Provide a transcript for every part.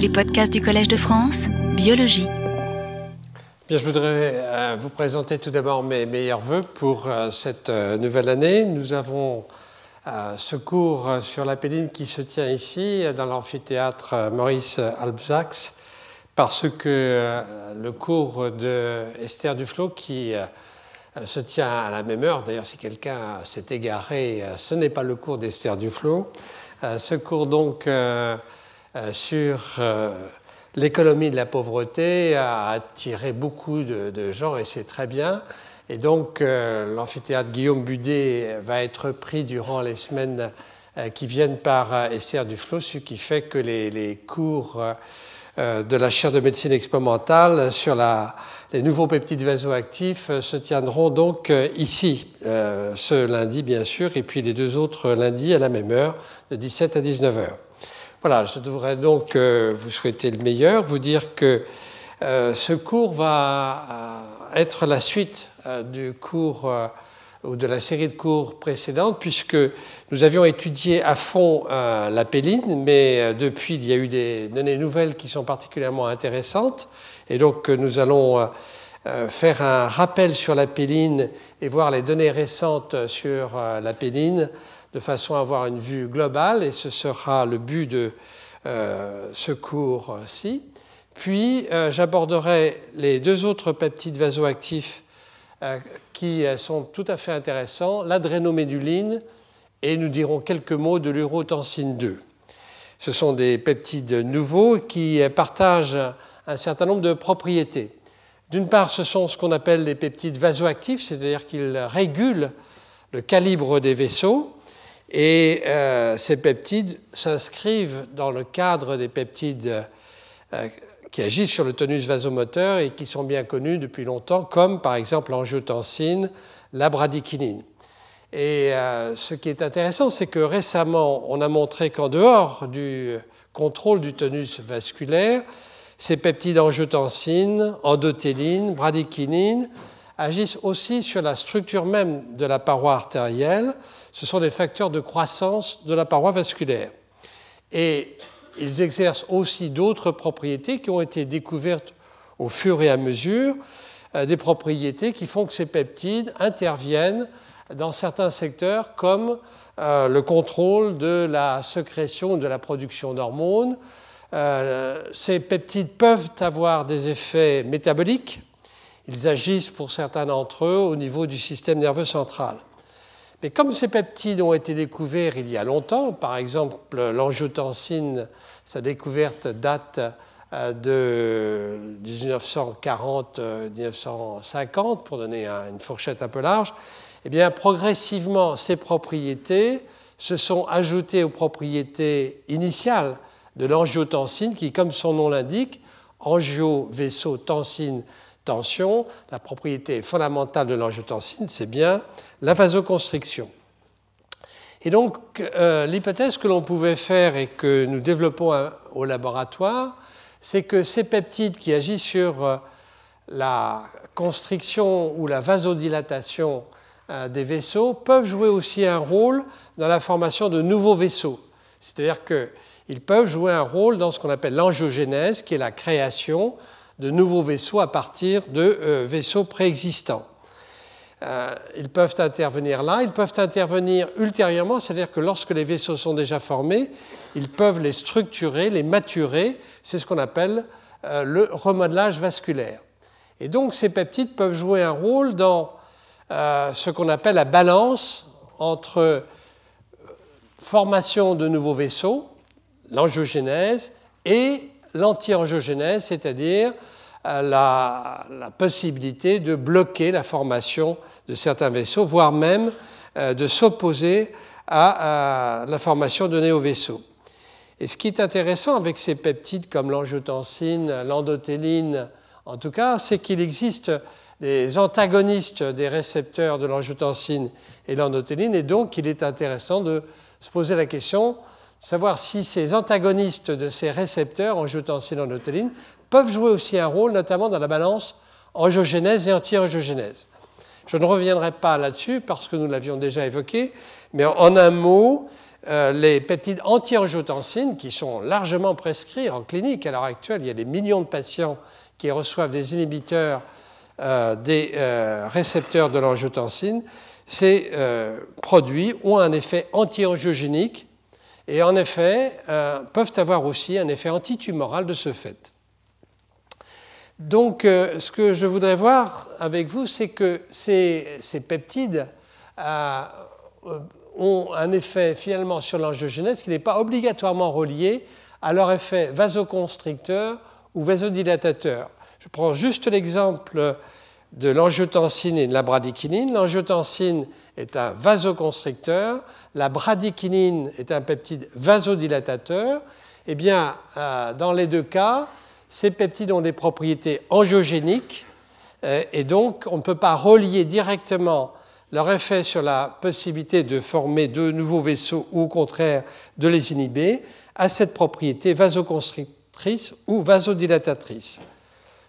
Les podcasts du Collège de France, biologie. Bien, je voudrais euh, vous présenter tout d'abord mes meilleurs voeux pour euh, cette euh, nouvelle année. Nous avons ce cours sur la péline qui se tient ici dans l'amphithéâtre Maurice Alpsax parce que le cours de Esther Duflo qui se tient à la même heure, d'ailleurs si quelqu'un s'est égaré, ce n'est pas le cours d'Esther Duflo, ce cours donc sur l'économie de la pauvreté a attiré beaucoup de, gens et c'est très bien. Et donc euh, l'amphithéâtre Guillaume Budet va être pris durant les semaines euh, qui viennent par euh, Esther Duflo, ce qui fait que les, cours de la chaire de médecine expérimentale sur les nouveaux peptides vasoactifs se tiendront donc ici, ce lundi bien sûr, et puis les deux autres lundis à la même heure, de 17 à 19 heures. Voilà, je devrais donc euh, vous souhaiter le meilleur, vous dire que euh, ce cours va euh, être la suite du cours ou de la série de cours précédente, puisque nous avions étudié à fond la péline, mais depuis, il y a eu des données nouvelles qui sont particulièrement intéressantes, et donc nous allons faire un rappel sur la péline et voir les données récentes sur la péline de façon à avoir une vue globale, et ce sera le but de euh, ce cours-ci. Puis euh, j'aborderai les deux autres peptides vasoactifs euh, qui sont tout à fait intéressants, l'adrénoméduline et nous dirons quelques mots de l'urotensine 2. Ce sont des peptides nouveaux qui partagent un certain nombre de propriétés. D'une part, ce sont ce qu'on appelle les peptides vasoactifs, c'est-à-dire qu'ils régulent le calibre des vaisseaux. Et euh, ces peptides s'inscrivent dans le cadre des peptides euh, qui agissent sur le tonus vasomoteur et qui sont bien connus depuis longtemps, comme par exemple l'angiotensine, la bradykinine. Et euh, ce qui est intéressant, c'est que récemment, on a montré qu'en dehors du contrôle du tonus vasculaire, ces peptides angiotensine, endothéline, bradykinine agissent aussi sur la structure même de la paroi artérielle. Ce sont des facteurs de croissance de la paroi vasculaire. Et ils exercent aussi d'autres propriétés qui ont été découvertes au fur et à mesure, euh, des propriétés qui font que ces peptides interviennent dans certains secteurs comme euh, le contrôle de la sécrétion de la production d'hormones. Euh, ces peptides peuvent avoir des effets métaboliques, ils agissent pour certains d'entre eux au niveau du système nerveux central. Mais comme ces peptides ont été découverts il y a longtemps, par exemple l'angiotensine, sa découverte date euh, de 1940-1950, pour donner une fourchette un peu large, eh bien progressivement ces propriétés se sont ajoutées aux propriétés initiales de l'angiotensine, qui, comme son nom l'indique, angio-vaisseau-tensine tension, la propriété fondamentale de l'angiotensine, c'est bien la vasoconstriction. Et donc, euh, l'hypothèse que l'on pouvait faire et que nous développons au laboratoire, c'est que ces peptides qui agissent sur euh, la constriction ou la vasodilatation euh, des vaisseaux peuvent jouer aussi un rôle dans la formation de nouveaux vaisseaux. C'est-à-dire qu'ils peuvent jouer un rôle dans ce qu'on appelle l'angiogénèse, qui est la création de nouveaux vaisseaux à partir de euh, vaisseaux préexistants. Euh, ils peuvent intervenir là, ils peuvent intervenir ultérieurement, c'est-à-dire que lorsque les vaisseaux sont déjà formés, ils peuvent les structurer, les maturer, c'est ce qu'on appelle euh, le remodelage vasculaire. Et donc ces peptides peuvent jouer un rôle dans ce qu'on appelle la balance entre formation de nouveaux vaisseaux, l'angiogénèse, et l'anti-angiogénèse, c'est-à-dire euh, la, possibilité de bloquer la formation de certains vaisseaux, voire même euh, de s'opposer à, la formation de néovaisseaux. Et ce qui est intéressant avec ces peptides comme l'angiotensine, l'endothéline, en tout cas, c'est qu'il existe des antagonistes des récepteurs de l'angiotensine et l'endothéline, et donc il est intéressant de se poser la question savoir si ces antagonistes de ces récepteurs, angiotensine endothéline, peuvent jouer aussi un rôle, notamment dans la balance angiogénèse et anti-angiogénèse. Je ne reviendrai pas là-dessus parce que nous l'avions déjà évoqué, mais en un mot, euh, les peptides anti-angiotensine qui sont largement prescrits en clinique à l'heure actuelle. Il y a des millions de patients qui reçoivent des inhibiteurs euh, des euh, récepteurs de l'angiotensine. Ces produits ont un effet anti-angiogénique et en effet peuvent avoir aussi un effet antitumoral de ce fait. Donc, ce que je voudrais voir avec vous, c'est que ces, peptides ont un effet finalement sur l'angiogénèse qui n'est pas obligatoirement relié à leur effet vasoconstricteur ou vasodilatateur. Je prends juste l'exemple de l'angiotensine et de la bradykinine. L'angiotensine est un vasoconstricteur, la bradykinine est un peptide vasodilatateur. Eh bien, euh, dans les deux cas, ces peptides ont des propriétés angiogéniques euh, et donc on ne peut pas relier directement leur effet sur la possibilité de former de nouveaux vaisseaux ou au contraire de les inhiber à cette propriété vasoconstrictrice ou vasodilatatrice.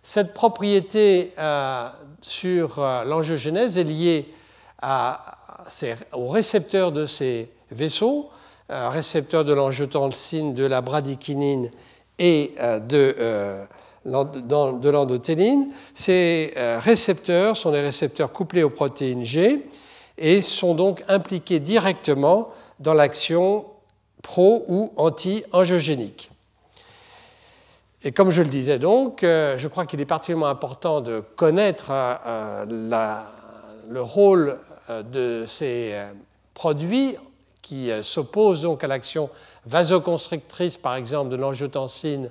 Cette propriété euh, sur l'angiogénèse est liée aux récepteurs de ces vaisseaux, euh, récepteurs de l'angiotensine, de la bradykinine et de de l'endothéline. Ces euh, récepteurs sont des récepteurs couplés aux protéines G et sont donc impliqués directement dans l'action pro ou anti-angiogénique. Et comme je le disais donc, euh, je crois qu'il est particulièrement important de connaître euh, le rôle de ces produits qui s'opposent donc à l'action vasoconstrictrice, par exemple, de l'angiotensine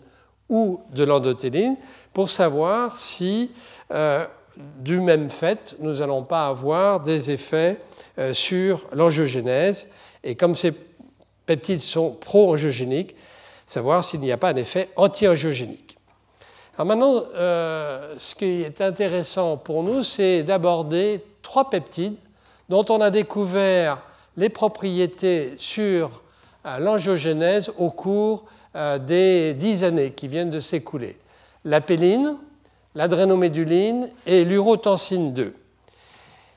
ou de l'endothéline pour savoir si, euh, du même fait, nous n'allons pas avoir des effets euh, sur l'angiogénèse. Et comme ces peptides sont pro-angiogéniques, savoir s'il n'y a pas un effet anti-angiogénique. Alors maintenant, euh, ce qui est intéressant pour nous, c'est d'aborder trois peptides dont on a découvert les propriétés sur l'angiogénèse au cours euh, des dix années qui viennent de s'écouler. L'apéline, l'adrénoméduline et l'urotensine 2.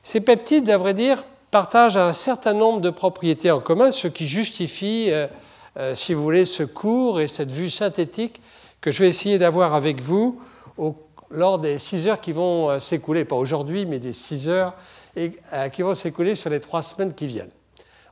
Ces peptides, à vrai dire, partagent un certain nombre de propriétés en commun, ce qui justifie, euh, euh, si vous voulez, ce cours et cette vue synthétique que je vais essayer d'avoir avec vous lors des six heures qui vont s'écouler, pas aujourd'hui, mais des six heures et, qui vont s'écouler sur les trois semaines qui viennent.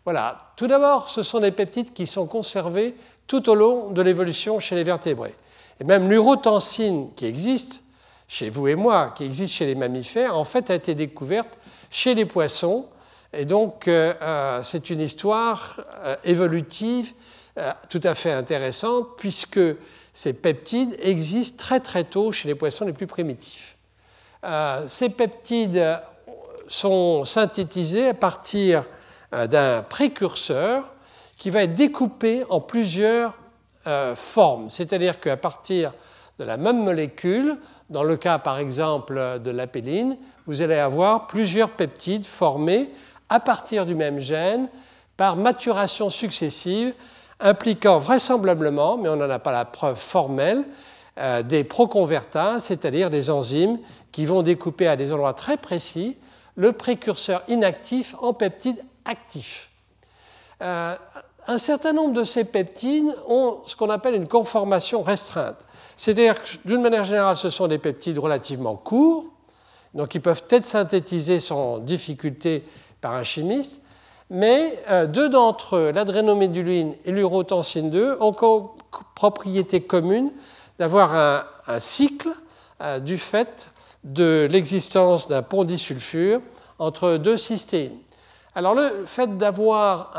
Voilà. Tout d'abord, ce sont des peptides qui sont conservés tout au long de l'évolution chez les vertébrés. Et même l'urotensine qui existe chez vous et moi, qui existe chez les mammifères, en fait a été découverte chez les poissons. Et donc, euh, euh, c'est une histoire euh, évolutive tout à fait intéressante, puisque ces peptides existent très très tôt chez les poissons les plus primitifs. ces peptides sont synthétisés à partir euh, d'un précurseur qui va être découpé en plusieurs euh, formes. C'est-à-dire qu'à partir de la même molécule, dans le cas par exemple de l'apéline, vous allez avoir plusieurs peptides formés à partir du même gène par maturation successive impliquant vraisemblablement, mais on n'en a pas la preuve formelle, euh, des proconvertases, c'est-à-dire des enzymes qui vont découper à des endroits très précis le précurseur inactif en peptides actifs. Euh, un certain nombre de ces peptides ont ce qu'on appelle une conformation restreinte. C'est-à-dire que d'une manière générale, ce sont des peptides relativement courts, donc ils peuvent être synthétisés sans difficulté par un chimiste, mais euh, deux d'entre eux, l'adrénoméduline et l'urotensine 2, ont comme propriété commune d'avoir un, cycle euh, du fait de l'existence d'un pont disulfure entre deux cystéines. Alors le fait d'avoir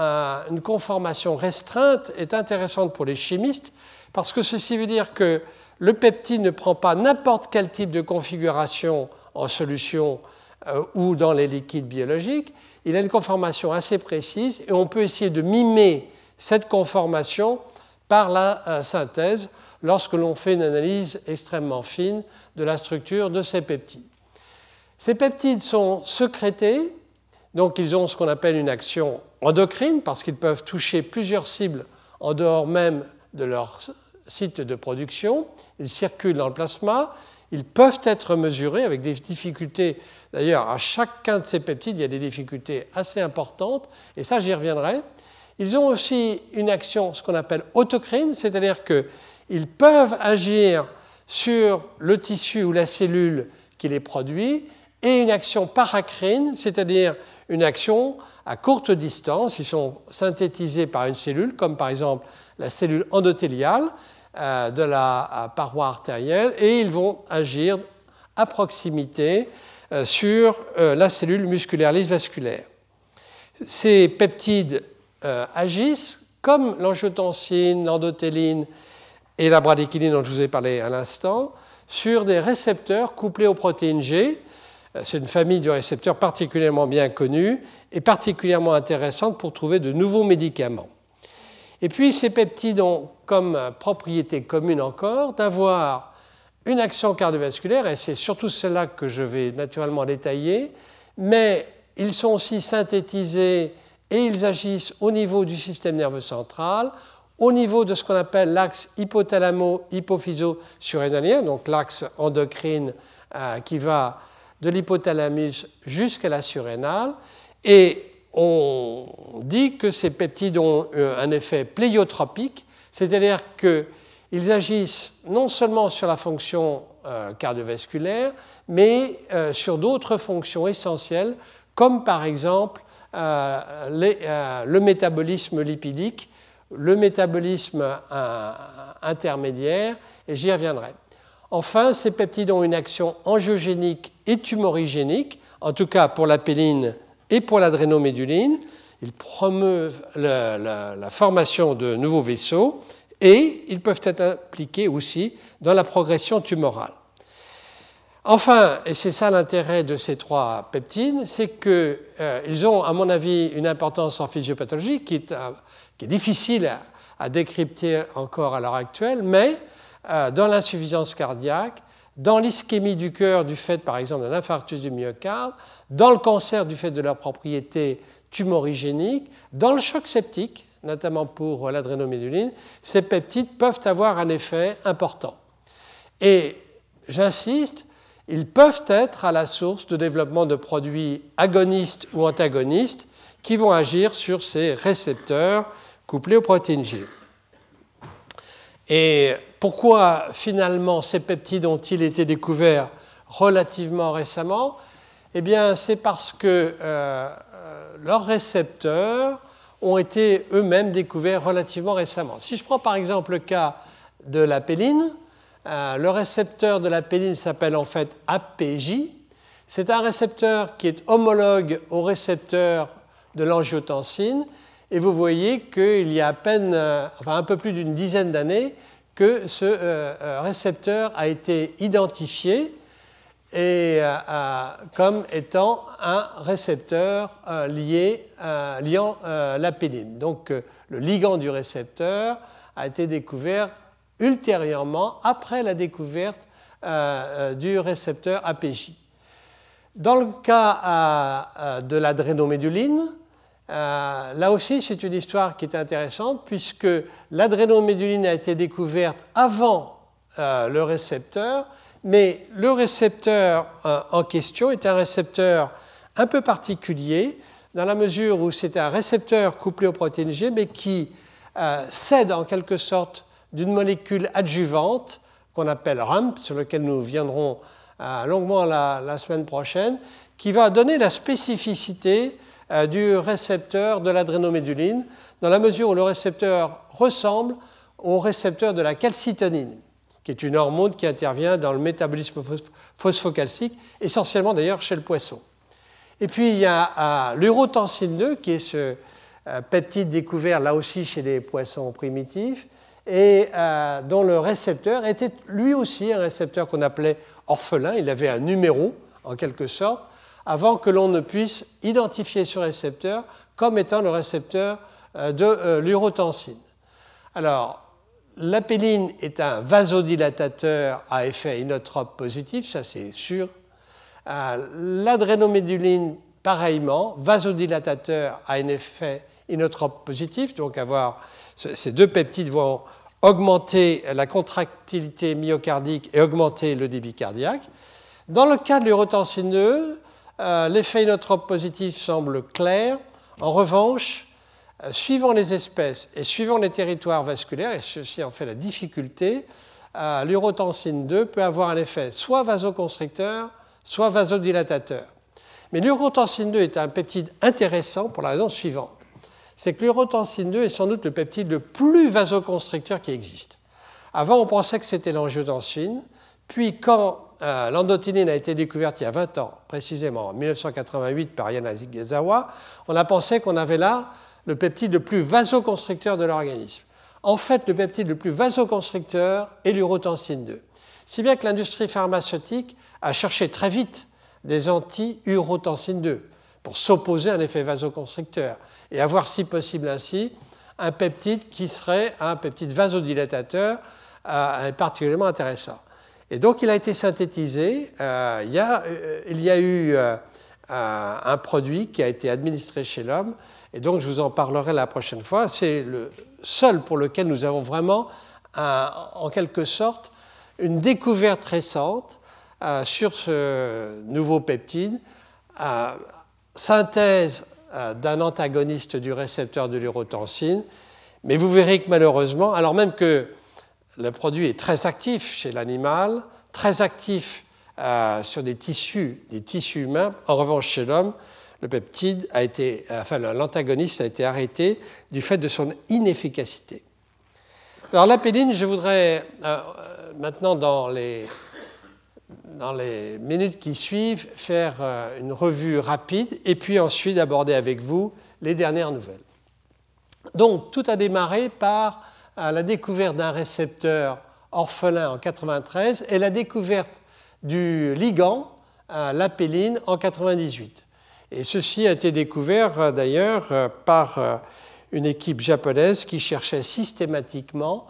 une conformation restreinte est intéressante pour les chimistes parce que ceci veut dire que le peptide ne prend pas n'importe quel type de configuration en solution euh, ou dans les liquides biologiques. Il a une conformation assez précise et on peut essayer de mimer cette conformation par la euh, synthèse lorsque l'on fait une analyse extrêmement fine de la structure de ces peptides. Ces peptides sont sécrétés donc ils ont ce qu'on appelle une action endocrine parce qu'ils peuvent toucher plusieurs cibles en dehors même de leur site de production. Ils circulent dans le plasma. Ils peuvent être mesurés avec des difficultés. D'ailleurs, à chacun de ces peptides, il y a des difficultés assez importantes. Et ça, j'y reviendrai. Ils ont aussi une action, ce qu'on appelle autocrine, c'est-à-dire qu'ils peuvent agir sur le tissu ou la cellule qui les produit, et une action paracrine, c'est-à-dire une action à courte distance. Ils sont synthétisés par une cellule, comme par exemple la cellule endothéliale de la euh, paroi artérielle, et ils vont agir à proximité euh, sur la cellule musculaire lisse vasculaire. Ces peptides agissent comme l'angiotensine, l'endothéline et la bradykinin dont je vous ai parlé à l'instant, sur des récepteurs couplés aux protéines G, c'est une famille de récepteurs particulièrement bien connue et particulièrement intéressante pour trouver de nouveaux médicaments. Et puis ces peptides ont comme propriété commune encore d'avoir une action cardiovasculaire, et c'est surtout celle-là que je vais naturellement détailler, mais ils sont aussi synthétisés et ils agissent au niveau du système nerveux central, au niveau de ce qu'on appelle l'axe hypothalamo-hypophyso-surrénalien, donc l'axe endocrine euh, qui va de l'hypothalamus jusqu'à la surrénale. Et on dit que ces peptides ont euh, un effet pléiotropique, c'est-à-dire qu'ils agissent non seulement sur la fonction euh, cardiovasculaire, mais euh, sur d'autres fonctions essentielles, comme par exemple le métabolisme lipidique, le métabolisme intermédiaire, et j'y reviendrai. Enfin, ces peptides ont une action angiogénique et tumorigénique, en tout cas pour la péline et pour l'adrénoméduline. Ils promeuvent la, formation de nouveaux vaisseaux et ils peuvent être appliqués aussi dans la progression tumorale. Enfin, et c'est ça l'intérêt de ces trois peptides, c'est qu'ils euh, ont, à mon avis, une importance en physiopathologie qui est, euh, difficile à, décrypter encore à l'heure actuelle, mais euh, dans l'insuffisance cardiaque, dans l'ischémie du cœur du fait par exemple d'un infarctus du myocarde, dans le cancer du fait de leur propriété tumorigénique, dans le choc septique, notamment pour l'adrénoméduline, ces peptides peuvent avoir un effet important. Et j'insiste, ils peuvent être à la source de développement de produits agonistes ou antagonistes qui vont agir sur ces récepteurs couplés aux protéines G. Et pourquoi finalement ces peptides ont-ils été découverts relativement récemment? Eh bien, c'est parce que euh, leurs récepteurs ont été eux-mêmes découverts relativement récemment. Si je prends par exemple le cas de la péline, euh, le récepteur de la péline s'appelle en fait APJ. C'est un récepteur qui est homologue au récepteur de l'angiotensine. Et vous voyez qu'il y a à peine, euh, enfin un peu plus d'une dizaine d'années, que ce euh, euh, récepteur a été identifié et, comme étant un récepteur lié, liant la péline. Donc le ligand du récepteur a été découvert ultérieurement après la découverte du récepteur APJ. Dans le cas de l'adrénoméduline, euh, là aussi, c'est une histoire qui est intéressante puisque l'adrénoméduline a été découverte avant euh, le récepteur, mais le récepteur euh, en question est un récepteur un peu particulier dans la mesure où c'est un récepteur couplé aux protéines G, mais qui cède en quelque sorte d'une molécule adjuvante qu'on appelle RAMP, sur lequel nous viendrons longuement la, semaine prochaine, qui va donner la spécificité euh, du récepteur de l'adrénoméduline, dans la mesure où le récepteur ressemble au récepteur de la calcitonine, qui est une hormone qui intervient dans le métabolisme phosphocalcique, essentiellement d'ailleurs chez le poisson. Et puis il y a l'urotensine 2, qui est ce euh, peptide découvert là aussi chez les poissons primitifs, et euh, dont le récepteur était lui aussi un récepteur qu'on appelait orphelin, il avait un numéro en quelque sorte, avant que l'on ne puisse identifier ce récepteur comme étant le récepteur euh, de euh, l'urotensine. Alors, l'apéline est un vasodilatateur à effet inotrope positif, ça c'est sûr. Euh, l'adrénoméduline, pareillement, vasodilatateur à un effet inotrope positif, donc avoir ces deux peptides vont augmenter la contractilité myocardique et augmenter le débit cardiaque. Dans le cas de l'urotensine E, euh, l'effet inotrope positif semble clair. En revanche, suivant les espèces et suivant les territoires vasculaires, et ceci en fait la difficulté, l'urotensine 2 peut avoir un effet soit vasoconstricteur, soit vasodilatateur. Mais l'urotensine 2 est un peptide intéressant pour la raison suivante. C'est que l'urotensine 2 est sans doute le peptide le plus vasoconstricteur qui existe. Avant, on pensait que c'était l'angiotensine. Puis, quand euh, l'endotinine a été découverte il y a 20 ans, précisément en 1988 par Yana Zigezawa, on a pensé qu'on avait là le peptide le plus vasoconstricteur de l'organisme. En fait, le peptide le plus vasoconstricteur est l'urotensine 2. Si bien que l'industrie pharmaceutique a cherché très vite des anti-urotensine 2 pour s'opposer à un effet vasoconstricteur et avoir, si possible ainsi, un peptide qui serait un peptide vasodilatateur euh, particulièrement intéressant. Et donc il a été synthétisé. Euh, il, y a, euh, il, y a, eu un produit qui a été administré chez l'homme, et donc je vous en parlerai la prochaine fois. C'est le seul pour lequel nous avons vraiment, en quelque sorte, une découverte récente sur ce nouveau peptide, synthèse euh, d'un antagoniste du récepteur de l'urotensine. Mais vous verrez que malheureusement, alors même que le produit est très actif chez l'animal, très actif euh, sur des tissus, des tissus humains, en revanche chez l'homme, le peptide a été, l'antagoniste a été arrêté du fait de son inefficacité. Alors l'apéline, je voudrais euh, maintenant dans les dans les minutes qui suivent, faire euh, une revue rapide et puis ensuite aborder avec vous les dernières nouvelles. Donc, tout a démarré par euh, la découverte d'un récepteur orphelin en 93 et la découverte du ligand, euh, l'apéline, en 98. Et ceci a été découvert d'ailleurs par une équipe japonaise qui cherchait systématiquement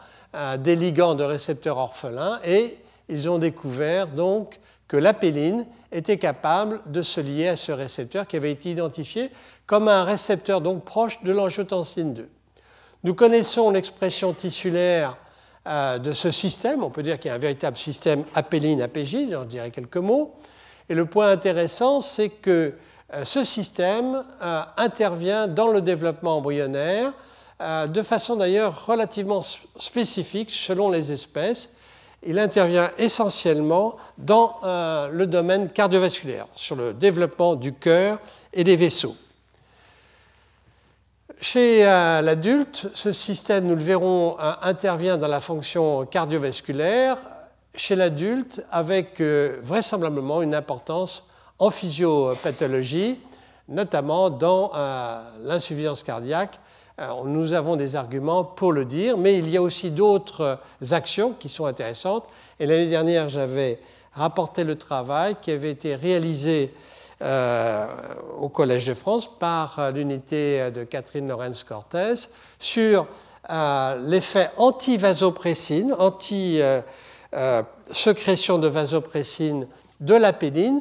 des ligands de récepteurs orphelins et ils ont découvert donc que l'apéline était capable de se lier à ce récepteur qui avait été identifié comme un récepteur donc proche de l'angiotensine 2. Nous connaissons l'expression tissulaire euh, de ce système, on peut dire qu'il y a un véritable système apéline-APJ, j'en dirai quelques mots. Et le point intéressant, c'est que euh, ce système euh, intervient dans le développement embryonnaire de façon d'ailleurs relativement spécifique selon les espèces il intervient essentiellement dans le domaine cardiovasculaire, sur le développement du cœur et des vaisseaux. Chez euh, l'adulte, ce système, nous le verrons, euh, intervient dans la fonction cardiovasculaire, chez l'adulte avec vraisemblablement une importance en physiopathologie, notamment dans l'insuffisance cardiaque nous avons des arguments pour le dire, mais il y a aussi d'autres actions qui sont intéressantes. Et l'année dernière, j'avais rapporté le travail qui avait été réalisé euh, au Collège de France par l'unité de Catherine Lorenz Cortez sur euh, l'effet anti-vasopressine, anti-sécrétion de vasopressine de la pédine.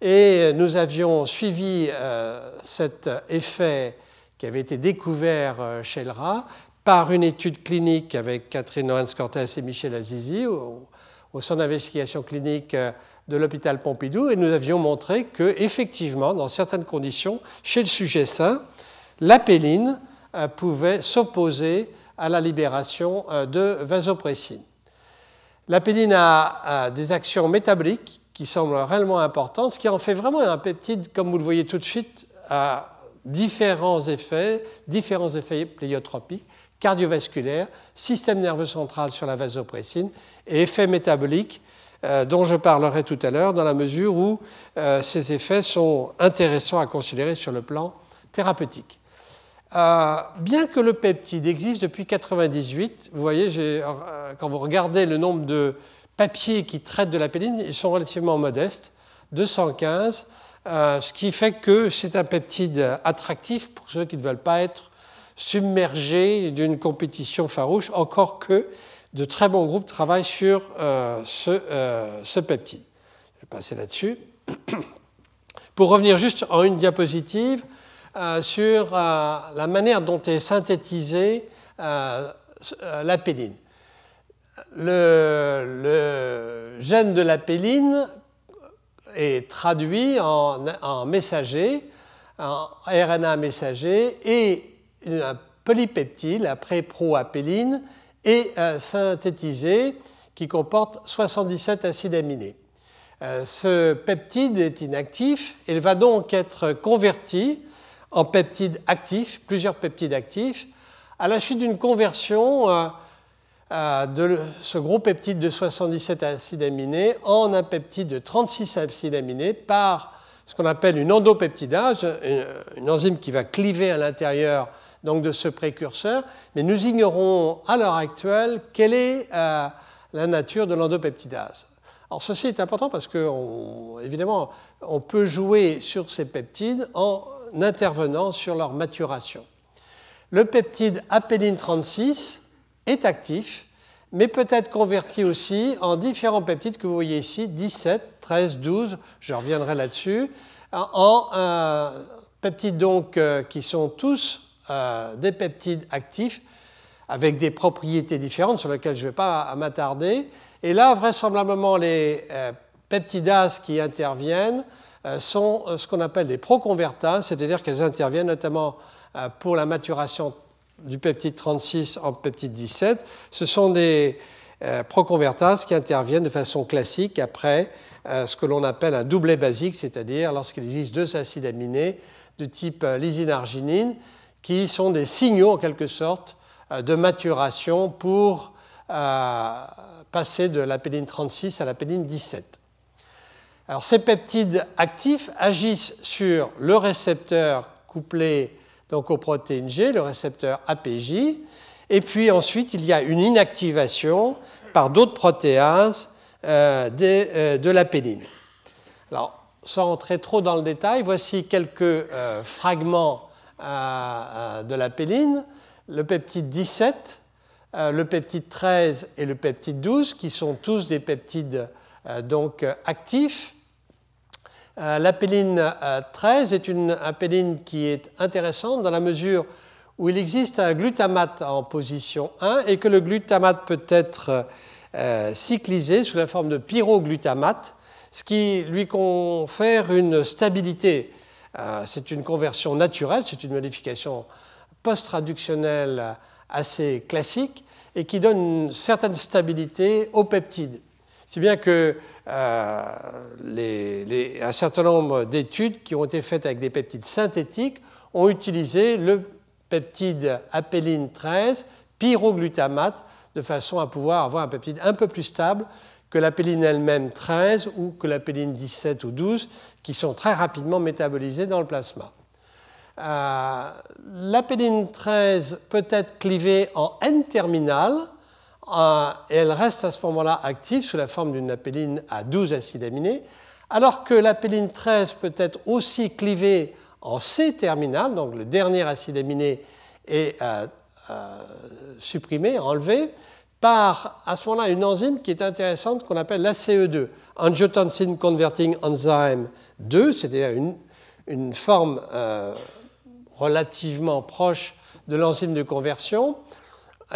Et nous avions suivi euh, cet effet qui avait été découvert euh, chez le rat par une étude clinique avec Catherine Lorenz Cortez et Michel Azizi au, centre d'investigation clinique euh, de l'hôpital Pompidou et nous avions montré que effectivement dans certaines conditions chez le sujet sain l'apéline euh, pouvait s'opposer à la libération de vasopressine. L'apéline a des actions métaboliques qui semblent réellement importantes, ce qui en fait vraiment un peptide, comme vous le voyez tout de suite, à différents effets, différents effets pléiotropiques, cardiovasculaires, système nerveux central sur la vasopressine et effets métaboliques euh, dont je parlerai tout à l'heure dans la mesure où euh, ces effets sont intéressants à considérer sur le plan thérapeutique. Euh, bien que le peptide existe depuis 1998, vous voyez, quand vous regardez le nombre de papiers qui traitent de la péline, ils sont relativement modestes, 215 euh, ce qui fait que c'est un peptide attractif pour ceux qui ne veulent pas être submergés d'une compétition farouche, encore que de très bons groupes travaillent sur euh, ce, euh, ce, peptide. Je vais passer là-dessus. Pour revenir juste en une diapositive sur la manière dont est synthétisée la péline. Le, gène de la péline est traduit en, messager, en RNA messager, et un polypeptide, la pré-proapéline, est synthétisé qui comporte 77 acides aminés. ce peptide est inactif, il va donc être converti en peptide actif, plusieurs peptides actifs, à la suite d'une conversion de ce gros peptide de 77 acides aminés en un peptide de 36 acides aminés par ce qu'on appelle une endopeptidase, une enzyme qui va cliver à l'intérieur donc de ce précurseur, mais nous ignorons à l'heure actuelle quelle est euh, la nature de l'endopeptidase. Alors ceci est important parce que, évidemment, on peut jouer sur ces peptides en intervenant sur leur maturation. Le peptide apéline 36 est actif, mais peut être converti aussi en différents peptides que vous voyez ici, 17, 13, 12, je reviendrai là-dessus, en euh, peptides donc euh, qui sont tous euh, des peptides actifs avec des propriétés différentes sur lesquelles je ne vais pas m'attarder. Et là, vraisemblablement, les peptidases qui interviennent sont ce qu'on appelle les proconvertases, c'est-à-dire qu'elles interviennent notamment pour la maturation du peptide 36 en peptide 17, ce sont des euh, proconvertases qui interviennent de façon classique après euh, ce que l'on appelle un doublet basique, c'est-à-dire lorsqu'il existe deux acides aminés de type euh, lysinarginine qui sont des signaux en quelque sorte de maturation pour passer de la péline 36 à la péline 17. Alors ces peptides actifs agissent sur le récepteur couplé donc aux protéines G, le récepteur APJ. Et puis ensuite, il y a une inactivation par d'autres protéases euh, euh, de, la péline. Alors, sans entrer trop dans le détail, voici quelques euh, de la péline. Le peptide 17, le peptide 13 et le peptide 12, qui sont tous des peptides donc actifs euh, l'apéline 13 euh, est une apéline qui est intéressante dans la mesure où il existe un glutamate en position 1 et que le glutamate peut être euh, cyclisé sous la forme de pyroglutamate, ce qui lui confère une stabilité. C'est une conversion naturelle, c'est une modification post-traductionnelle assez classique et qui donne une certaine stabilité au peptide. Si bien que euh, un certain nombre d'études qui ont été faites avec des peptides synthétiques ont utilisé le peptide apéline 13, pyroglutamate, de façon à pouvoir avoir un peptide un peu plus stable que l'apéline elle-même 13 ou que l'apéline 17 ou 12, qui sont très rapidement métabolisés dans le plasma. Euh, l'apéline 13 peut être clivée en N-terminal, euh, et elle reste à ce moment-là active sous la forme d'une apéline à 12 acides aminés, alors que l'apéline 13 peut être aussi clivée en C-terminal, donc le dernier acide aminé est euh, euh, supprimé, enlevé, par à ce moment-là une enzyme qui est intéressante qu'on appelle l'ACE2, Angiotensin Converting Enzyme 2, c'est-à-dire une, forme relativement proche de l'enzyme de conversion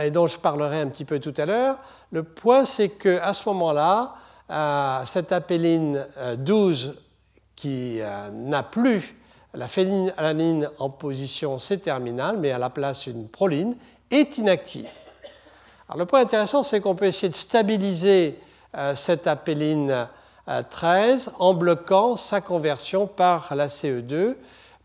et dont je parlerai un petit peu tout à l'heure. Le point, c'est qu'à ce moment-là, euh, cette apéline 12 euh, qui euh, n'a plus la phénylalanine en position C-terminale, mais à la place une proline, est inactive. Alors, le point intéressant, c'est qu'on peut essayer de stabiliser cette apéline 13 en bloquant sa conversion par la CE2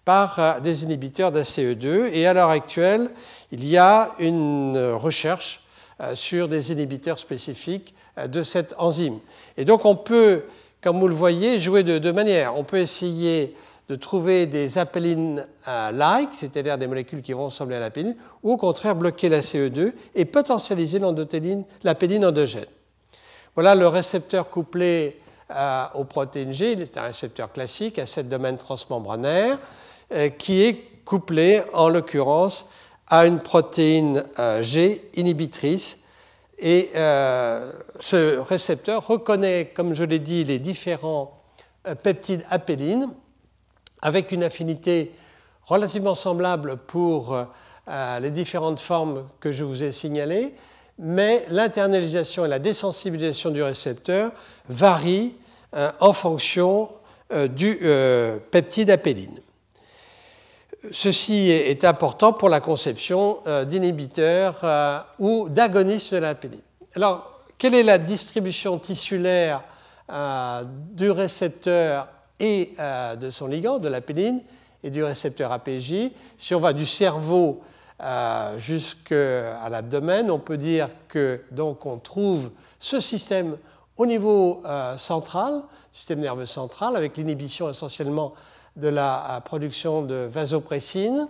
par des inhibiteurs d'ACE2. Et à l'heure actuelle, il y a une recherche euh, sur des inhibiteurs spécifiques euh, de cette enzyme. Et donc on peut, comme vous le voyez, jouer de deux manières. On peut essayer de trouver des apélines-like, c'est-à-dire des molécules qui vont ressembler à l'apéline, ou au contraire bloquer la CE2 et potentialiser l'apéline endogène. Voilà le récepteur couplé euh, aux protéines G. Il est un récepteur classique à sept domaines transmembranaires qui est couplé, en l'occurrence, à une protéine euh, G inhibitrice. Et euh, ce récepteur reconnaît, comme je l'ai dit, les différents euh, peptides apélines avec une affinité relativement semblable pour les différentes formes que je vous ai signalées, mais l'internalisation et la désensibilisation du récepteur varient en fonction du peptide apéline. ceci est important pour la conception d'inhibiteurs ou d'agonistes de la péline. Alors, quelle est la distribution tissulaire du récepteur et de son ligand, de la péline, et du récepteur APJ Si on va du cerveau jusqu'à l'abdomen, on peut dire que donc on trouve ce système au niveau euh, central, système nerveux central, avec l'inhibition essentiellement de la euh, production de vasopressine,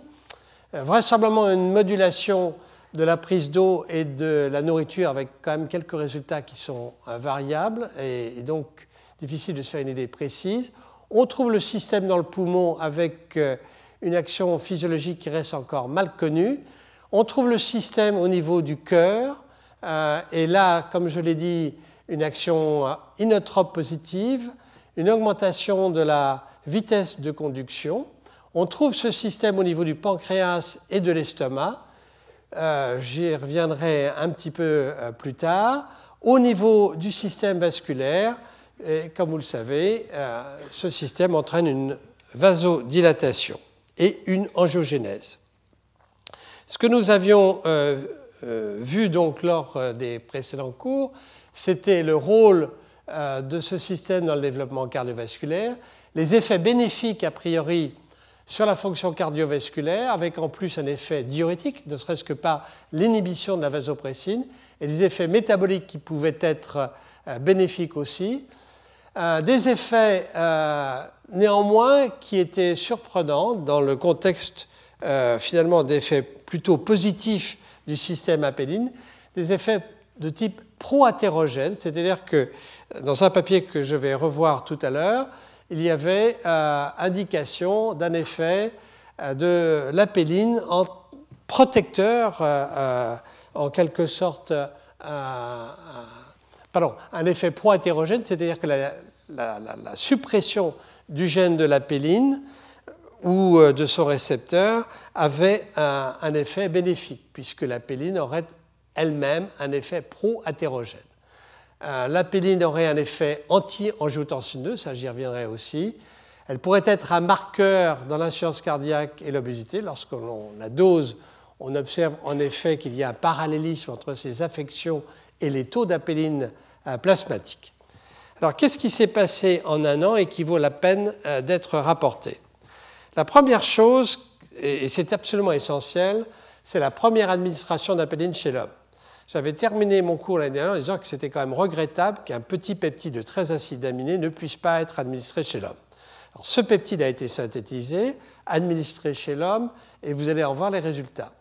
euh, vraisemblablement une modulation de la prise d'eau et de la nourriture avec quand même quelques résultats qui sont variables et, donc difficile de se faire une idée précise. On trouve le système dans le poumon avec une action physiologique qui reste encore mal connue. On trouve le système au niveau du cœur et là, comme je l'ai dit, une action inotrope positive, une augmentation de la vitesse de conduction. On trouve ce système au niveau du pancréas et de l'estomac. Euh, j'y reviendrai un petit peu euh, plus tard. Au niveau du système vasculaire, et comme vous le savez, euh, ce système entraîne une vasodilatation et une angiogénèse. Ce que nous avions vu donc lors des précédents cours, c'était le rôle euh, de ce système dans le développement cardiovasculaire, les effets bénéfiques a priori sur la fonction cardiovasculaire, avec en plus un effet diurétique, ne serait-ce que par l'inhibition de la vasopressine, et des effets métaboliques qui pouvaient être euh, bénéfiques aussi. Euh, des effets néanmoins qui étaient surprenants dans le contexte finalement d'effets plutôt positifs du système apéline, des effets de type pro-hétérogène, c'est-à-dire que dans un papier que je vais revoir tout à l'heure, il y avait euh, indication d'un effet euh, de l'apéline en protecteur, euh, en quelque sorte, pardon, un effet pro-hétérogène, c'est-à-dire que la, suppression du gène de l'apéline ou de son récepteur avait un, effet bénéfique, puisque l'apéline aurait elle-même un effet pro-hétérogène. Euh, L'apéline aurait un effet anti-angiotensineux, ça j'y reviendrai aussi. Elle pourrait être un marqueur dans l'insuffisance cardiaque et l'obésité. Lorsqu'on la dose, on observe en effet qu'il y a un parallélisme entre ces affections et les taux d'apéline euh, plasmatiques. Alors qu'est-ce qui s'est passé en un an et qui vaut la peine euh, d'être rapporté? La première chose, et c'est absolument essentiel, c'est la première administration d'apéline chez l'homme. J'avais terminé mon cours l'année dernière en disant que c'était quand même regrettable qu'un petit peptide de 13 acides aminés ne puisse pas être administré chez l'homme. ce peptide a été synthétisé, administré chez l'homme, et vous allez en voir les résultats.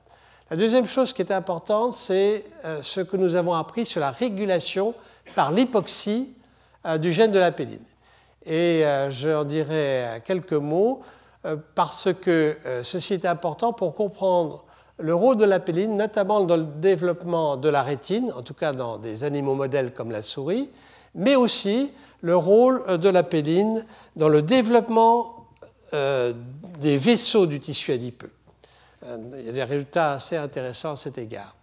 La deuxième chose qui est importante, c'est euh, ce que nous avons appris sur la régulation par l'hypoxie euh, du gène de la péline. Et euh, j'en dirai quelques mots parce que ceci est important pour comprendre le rôle de la péline, notamment dans le développement de la rétine, en tout cas dans des animaux modèles comme la souris, mais aussi le rôle de la péline dans le développement des vaisseaux du tissu adipeux. Euh, il y a des résultats assez intéressants à cet égard.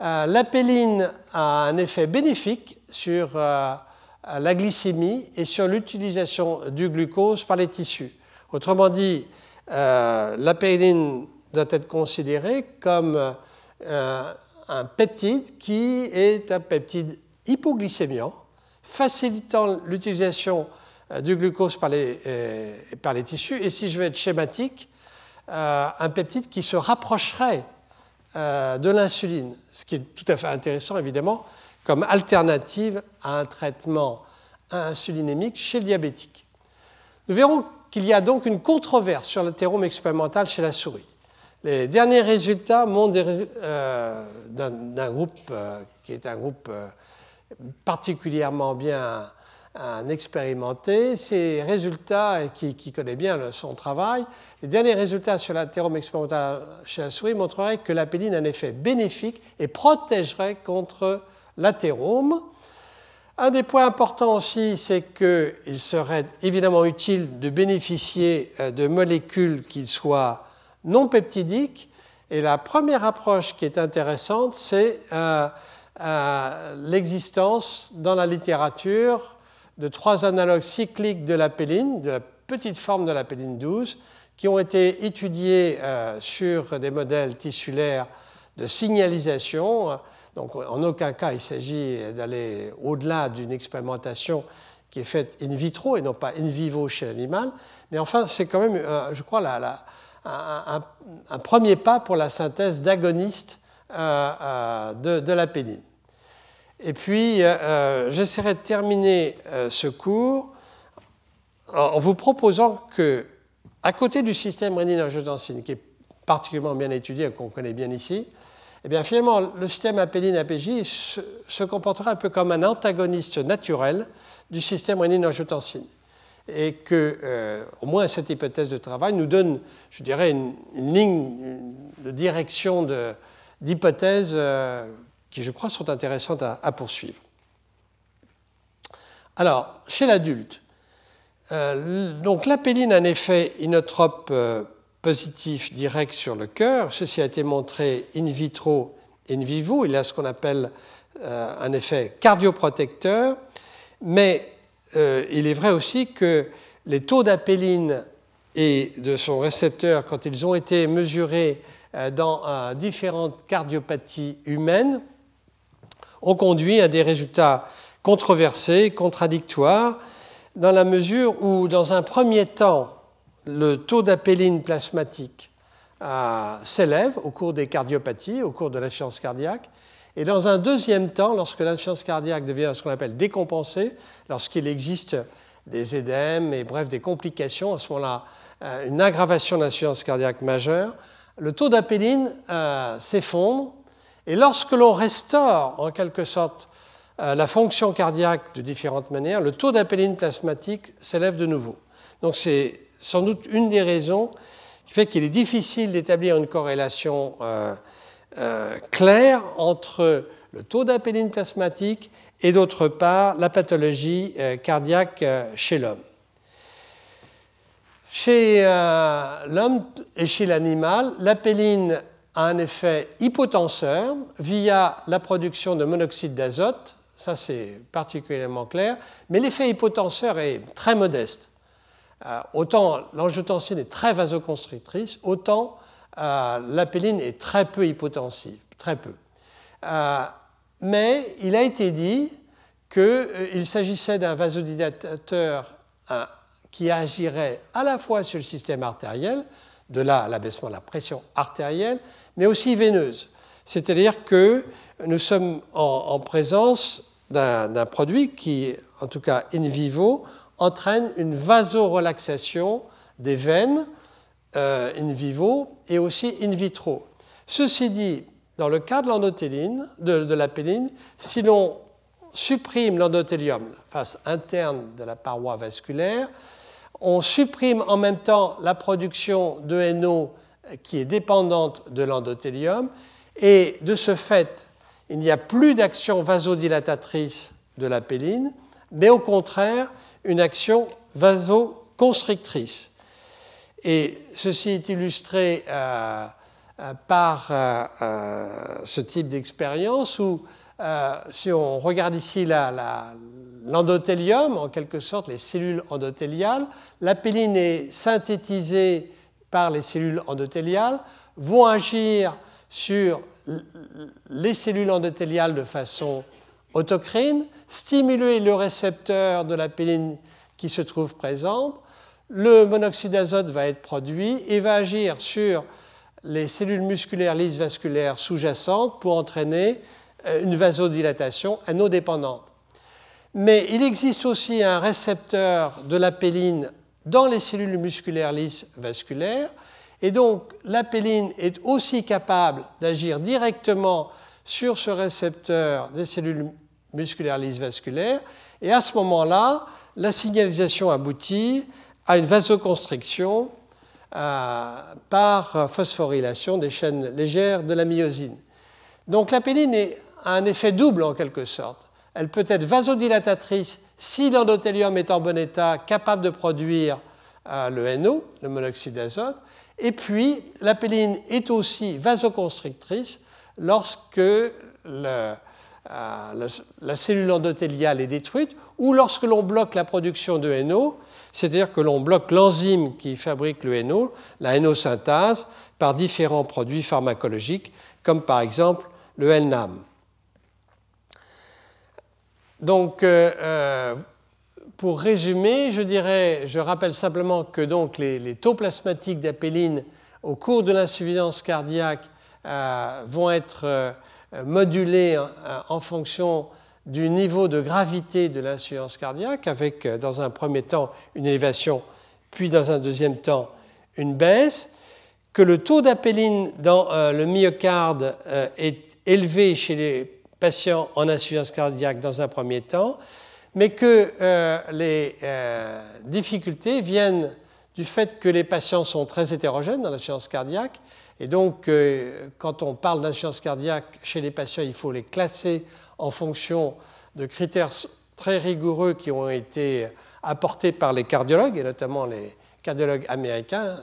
Euh, la péline a un effet bénéfique sur la glycémie et sur l'utilisation du glucose par les tissus. Autrement dit, la péline doit être considéré comme euh, un peptide qui est un peptide hypoglycémiant, facilitant l'utilisation euh, du glucose par les, euh, par les, tissus, et si je veux être schématique, un peptide qui se rapprocherait de l'insuline, ce qui est tout à fait intéressant évidemment comme alternative à un traitement insulinémique chez le diabétique. Nous verrons qu'il y a donc une controverse sur l'athérome expérimental chez la souris. Les derniers résultats montrent euh, d'un groupe euh, qui est un groupe euh, particulièrement bien expérimenté. Ces résultats, qui, qui, connaît bien son travail, les derniers résultats sur l'athérome expérimental chez la souris montreraient que la péline a un effet bénéfique et protégerait contre l'athérome. Un des points importants aussi, c'est qu'il serait évidemment utile de bénéficier de molécules qui soient non peptidiques. Et la première approche qui est intéressante, c'est euh, euh, l'existence dans la littérature de trois analogues cycliques de la péline, de la petite forme de la péline 12, qui ont été étudiés sur des modèles tissulaires de signalisation. Donc en aucun cas il s'agit d'aller au-delà d'une expérimentation qui est faite in vitro et non pas in vivo chez l'animal. Mais enfin, c'est quand même, je crois, un, premier pas pour la synthèse d'agonistes euh, euh, de, de. Et puis, euh, j'essaierai de terminer ce cours en vous proposant que, à côté du système rénine-angiotensine, qui est particulièrement bien étudié et qu'on connaît bien ici, eh bien, finalement, le système apéline-APJ se, comportera un peu comme un antagoniste naturel du système rénine-angiotensine. Et que, euh, au moins, cette hypothèse de travail nous donne, je dirais, une, ligne de direction d'hypothèses euh, qui, je crois, sont intéressantes à, poursuivre. Alors, chez l'adulte, euh, l'apéline a un effet inotrope positif direct sur le cœur. Ceci a été montré in vitro in vivo. Il a ce qu'on appelle euh, un effet cardioprotecteur. Mais euh, il est vrai aussi que les taux d'apéline et de son récepteur, quand ils ont été mesurés euh, dans différentes cardiopathies humaines, ont conduit à des résultats controversés, contradictoires, dans la mesure où, dans un premier temps, le taux d'apéline plasmatique euh, s'élève au cours des cardiopathies, au cours de l'insuffisance cardiaque. Et dans un deuxième temps, lorsque l'insuffisance cardiaque devient ce qu'on appelle décompensée, lorsqu'il existe des édèmes et bref des complications, à ce moment-là, euh, une aggravation de l'insuffisance cardiaque majeure, le taux d'apéline euh, s'effondre. Et lorsque l'on restaure en quelque sorte la fonction cardiaque de différentes manières, le taux d'apéline plasmatique s'élève de nouveau. Donc c'est sans doute une des raisons qui fait qu'il est difficile d'établir une corrélation euh, euh, claire entre le taux d'apéline plasmatique et d'autre part la pathologie euh, cardiaque chez l'homme. Chez l'homme et chez l'animal, l'apéline a un effet hypotenseur via la production de monoxyde d'azote, ça c'est particulièrement clair, mais l'effet hypotenseur est très modeste. Euh, autant l'angiotensine est très vasoconstrictrice, autant euh, l'apéline est très peu hypotensive, très peu. Euh, mais il a été dit qu'il s'agissait d'un vasodilatateur qui agirait à la fois sur le système artériel, de là l'abaissement de la pression artérielle, mais aussi veineuse. C'est-à-dire que nous sommes en présence d'un produit qui, en tout cas in vivo, entraîne une vasorelaxation des veines euh, in vivo et aussi in vitro. Ceci dit, dans le cas de l'endothéline, de, de la si l'on supprime l'endothélium, face interne de la paroi vasculaire, on supprime en même temps la production de NO qui est dépendante de l'endothélium, et de ce fait, il n'y a plus d'action vasodilatatrice de la péline, mais au contraire, une action vasoconstrictrice. Et ceci est illustré euh, euh, par euh, ce type d'expérience où, si on regarde ici l'endothélium, en quelque sorte les cellules endothéliales, l'apéline est synthétisée par les cellules endothéliales, vont agir sur les cellules endothéliales de façon autocrine, stimuler le récepteur de la péline qui se trouve présente, le monoxyde d'azote va être produit et va agir sur les cellules musculaires lisses vasculaires sous-jacentes pour entraîner euh, une vasodilatation anodépendante. Mais il existe aussi un récepteur de la péline dans les cellules musculaires lisses vasculaires, et donc la péline est aussi capable d'agir directement sur ce récepteur des cellules musculaire lisse vasculaire. Et à ce moment-là, la signalisation aboutit à une vasoconstriction euh, par phosphorylation des chaînes légères de la myosine. Donc la péline a un effet double en quelque sorte. Elle peut être vasodilatatrice si l'endothélium est en bon état, capable de produire euh, le NO, le monoxyde d'azote. Et puis, la péline est aussi vasoconstrictrice lorsque le, la, cellule endothéliale est détruite, ou lorsque l'on bloque la production de NO, c'est-à-dire que l'on bloque l'enzyme qui fabrique le NO, la NO-synthase, par différents produits pharmacologiques, comme par exemple le LNAM. Donc, euh, euh, pour résumer, je dirais, je rappelle simplement que donc les, taux plasmatiques d'apéline au cours de l'insuffisance cardiaque euh, vont être modulés en, fonction du niveau de gravité de l'insuffisance cardiaque, avec dans un premier temps une élévation, puis dans un deuxième temps une baisse, que le taux d'apéline dans le myocarde est élevé chez les en insuffisance cardiaque dans un premier temps, mais que euh, les euh, difficultés viennent du fait que les patients sont très hétérogènes dans l'insuffisance cardiaque. Et donc, euh, quand on parle d'insuffisance cardiaque chez les patients, il faut les classer en fonction de critères très rigoureux qui ont été apportés par les cardiologues, et notamment les cardiologues américains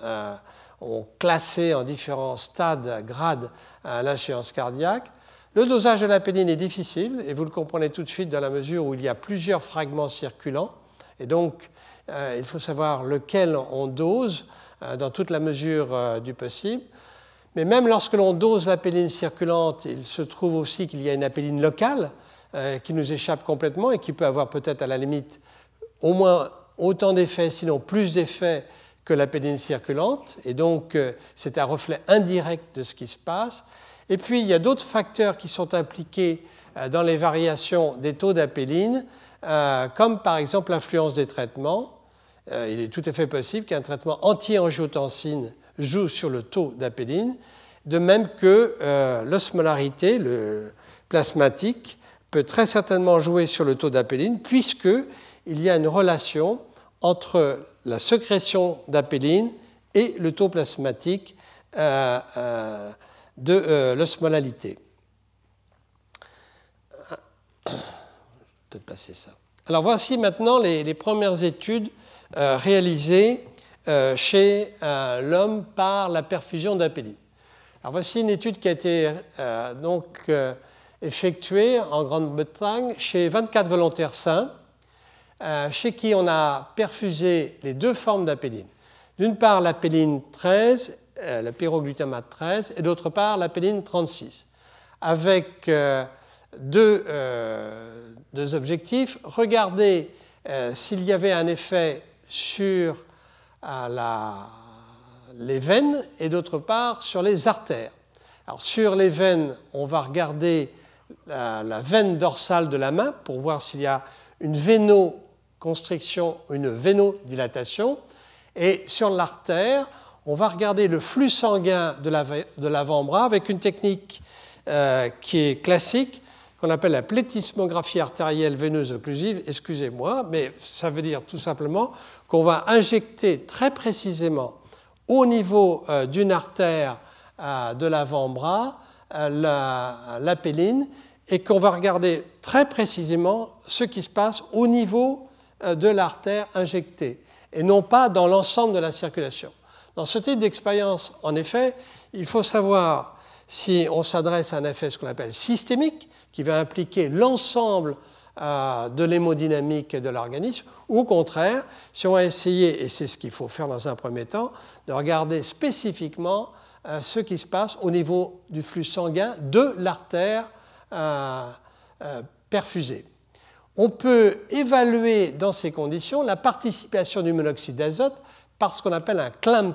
ont classé en différents stades, grades, l'insuffisance cardiaque. Le dosage de la péniline est difficile, et vous le comprenez tout de suite dans la mesure où il y a plusieurs fragments circulants, et donc euh, il faut savoir lequel on dose euh, dans toute la mesure euh, du possible. Mais même lorsque l'on dose la péniline circulante, il se trouve aussi qu'il y a une apéline locale qui nous échappe complètement et qui peut avoir peut-être à la limite au moins autant d'effets, sinon plus d'effets que la péniline circulante. Et donc c'est un reflet indirect de ce qui se passe. Et puis, il y a d'autres facteurs qui sont impliqués euh, dans les variations des taux d'apéline, euh, comme par exemple l'influence des traitements. Euh, il est tout à fait possible qu'un traitement anti-angiotensine joue sur le taux d'apéline, de même que l'osmolarité, le plasmatique, peut très certainement jouer sur le taux d'apéline, puisqu'il y a une relation entre la sécrétion d'apéline et le taux plasmatique de euh, l'osmolalité. Peut-être passer ça. Alors voici maintenant les, premières études euh, réalisées euh, chez l'homme par la perfusion d'apéline. Alors voici une étude qui a été donc effectuée en Grande-Bretagne chez 24 volontaires sains, chez qui on a perfusé les deux formes d'apéline. D'une part l'apéline 13 euh, le pyroglutamate 13, et d'autre part la péline 36, avec euh, euh, deux, objectifs. Regarder s'il y avait un effet sur les veines et d'autre part sur les artères. Alors sur les veines, on va regarder la, la veine dorsale de la main pour voir s'il y a une vénoconstriction, une vénodilatation. Et sur l'artère, on va regarder le flux sanguin de l'avant-bras avec une technique euh, qui est classique, qu'on appelle la plétismographie artérielle veineuse occlusive. Excusez-moi, mais ça veut dire tout simplement qu'on va injecter très précisément au niveau euh, d'une artère euh, de l'avant-bras la, péline et qu'on va regarder très précisément ce qui se passe au niveau de l'artère injectée et non pas dans l'ensemble de la circulation. Dans ce type d'expérience, en effet, il faut savoir si on s'adresse à un effet ce qu'on appelle systémique, qui va impliquer l'ensemble euh, de l'hémodynamique de l'organisme, ou au contraire, si on va essayer, et c'est ce qu'il faut faire dans un premier temps, de regarder spécifiquement euh, ce qui se passe au niveau du flux sanguin de l'artère euh, perfusée. On peut évaluer dans ces conditions la participation du monoxyde d'azote par ce qu'on appelle un clamp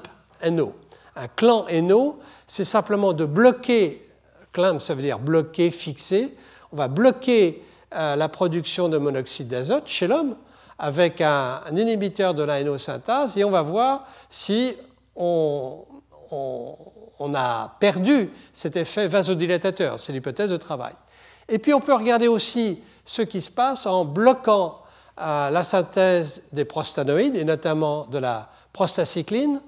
NO. Un clan NO, c'est simplement de bloquer, clamp ça veut dire bloquer, fixer, on va bloquer euh, la production de monoxyde d'azote chez l'homme avec un, inhibiteur de la NO-synthase et on va voir si on, on a perdu cet effet vasodilatateur, c'est l'hypothèse de travail. Et puis on peut regarder aussi ce qui se passe en bloquant euh, la synthèse des prostanoïdes et notamment de la prostacycline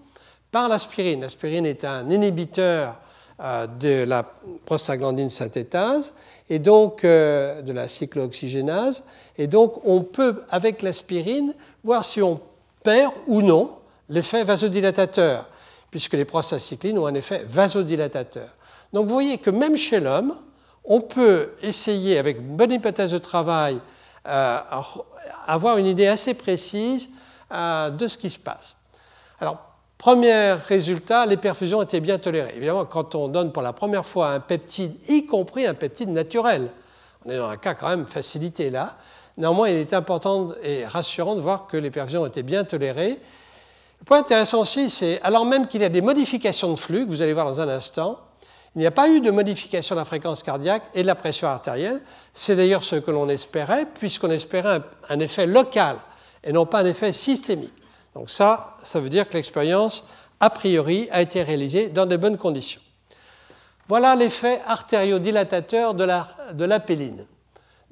par l'aspirine. L'aspirine est un inhibiteur euh, de la prostaglandine synthétase et donc euh, de la cyclooxygénase. Et donc on peut, avec l'aspirine, voir si on perd ou non l'effet vasodilatateur, puisque les prostacyclines ont un effet vasodilatateur. Donc vous voyez que même chez l'homme, on peut essayer, avec une bonne hypothèse de travail, euh, avoir une idée assez précise de ce qui se passe. Alors, premier résultat, les perfusions étaient bien tolérées. Évidemment, quand on donne pour la première fois un peptide, y compris un peptide naturel, on est dans un cas quand même facilité là, néanmoins, il est important et rassurant de voir que les perfusions étaient bien tolérées. Le point intéressant aussi, c'est alors même qu'il y a des modifications de flux, que vous allez voir dans un instant, il n'y a pas eu de modification de la fréquence cardiaque et de la pression artérielle. C'est d'ailleurs ce que l'on espérait, puisqu'on espérait un, effet local et non pas un effet systémique. Donc ça, ça veut dire que l'expérience, a priori, a été réalisée dans de bonnes conditions. Voilà l'effet artériodilatateur de l'apéline. La,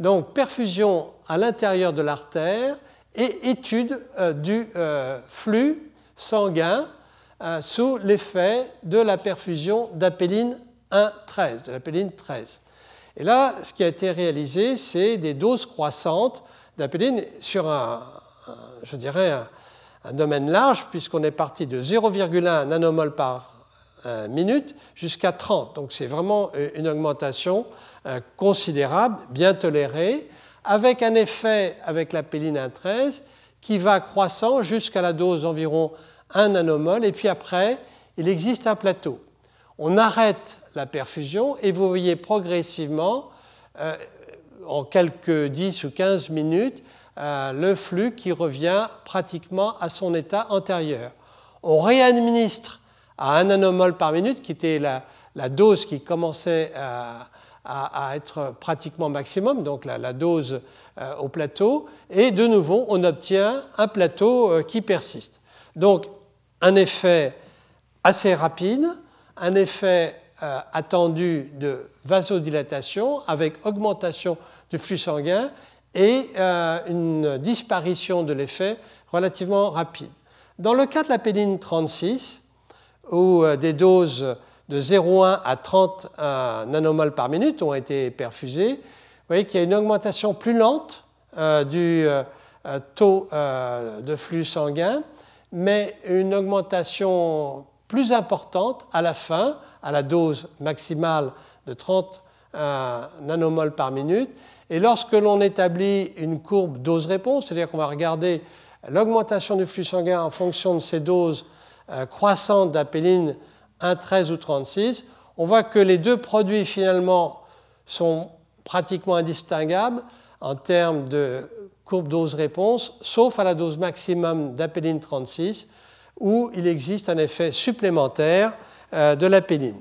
Donc perfusion à l'intérieur de l'artère et étude euh, du euh, flux sanguin euh, sous l'effet de la perfusion d'apéline 1,13, de l'apéline 13. Et là, ce qui a été réalisé, c'est des doses croissantes d'apéline sur un, je dirais, un, domaine large, puisqu'on est parti de 0,1 nanomol par euh, minute jusqu'à 30. Donc c'est vraiment une augmentation euh, considérable, bien tolérée, avec un effet avec l'apéline 1,13 qui va croissant jusqu'à la dose environ 1 nanomol, et puis après, il existe un plateau. On arrête la perfusion et vous voyez progressivement, euh, en quelques 10 ou 15 minutes, euh, le flux qui revient pratiquement à son état antérieur. On réadministre à 1 nanomol par minute, qui était la, dose qui commençait à, être pratiquement maximum, donc la, dose euh, au plateau, et de nouveau, on obtient un plateau qui persiste. Donc un effet assez rapide, un effet euh, attendu de vasodilatation avec augmentation du flux sanguin et euh, une disparition de l'effet relativement rapide. Dans le cas de la péline 36, où euh, des doses de 0,1 à 30 nanomoles par minute ont été perfusées, vous voyez qu'il y a une augmentation plus lente du taux de flux sanguin mais une augmentation plus importante à la fin, à la dose maximale de 30 euh, nanomoles par minute. Et lorsque l'on établit une courbe dose-réponse, c'est-à-dire qu'on va regarder l'augmentation du flux sanguin en fonction de ces doses euh, croissantes d'apéline 1, 13 ou 36, on voit que les deux produits finalement sont pratiquement indistinguables en termes de courbe dose-réponse, sauf à la dose maximum d'apéline 36, où il existe un effet supplémentaire euh, de l'apéline.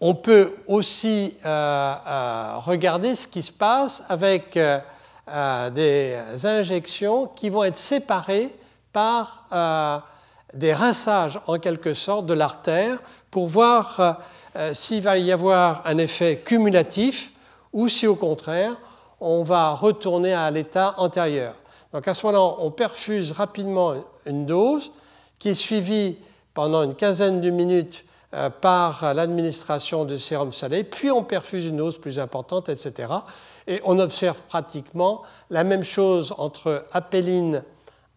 On peut aussi euh, euh, regarder ce qui se passe avec des injections qui vont être séparées par des rinçages en quelque sorte de l'artère pour voir s'il va y avoir un effet cumulatif ou si au contraire, on va retourner à l'état antérieur. Donc à ce moment-là, on perfuse rapidement une dose qui est suivie pendant une quinzaine de minutes euh, par l'administration de sérum salé, puis on perfuse une dose plus importante, etc. Et on observe pratiquement la même chose entre apéline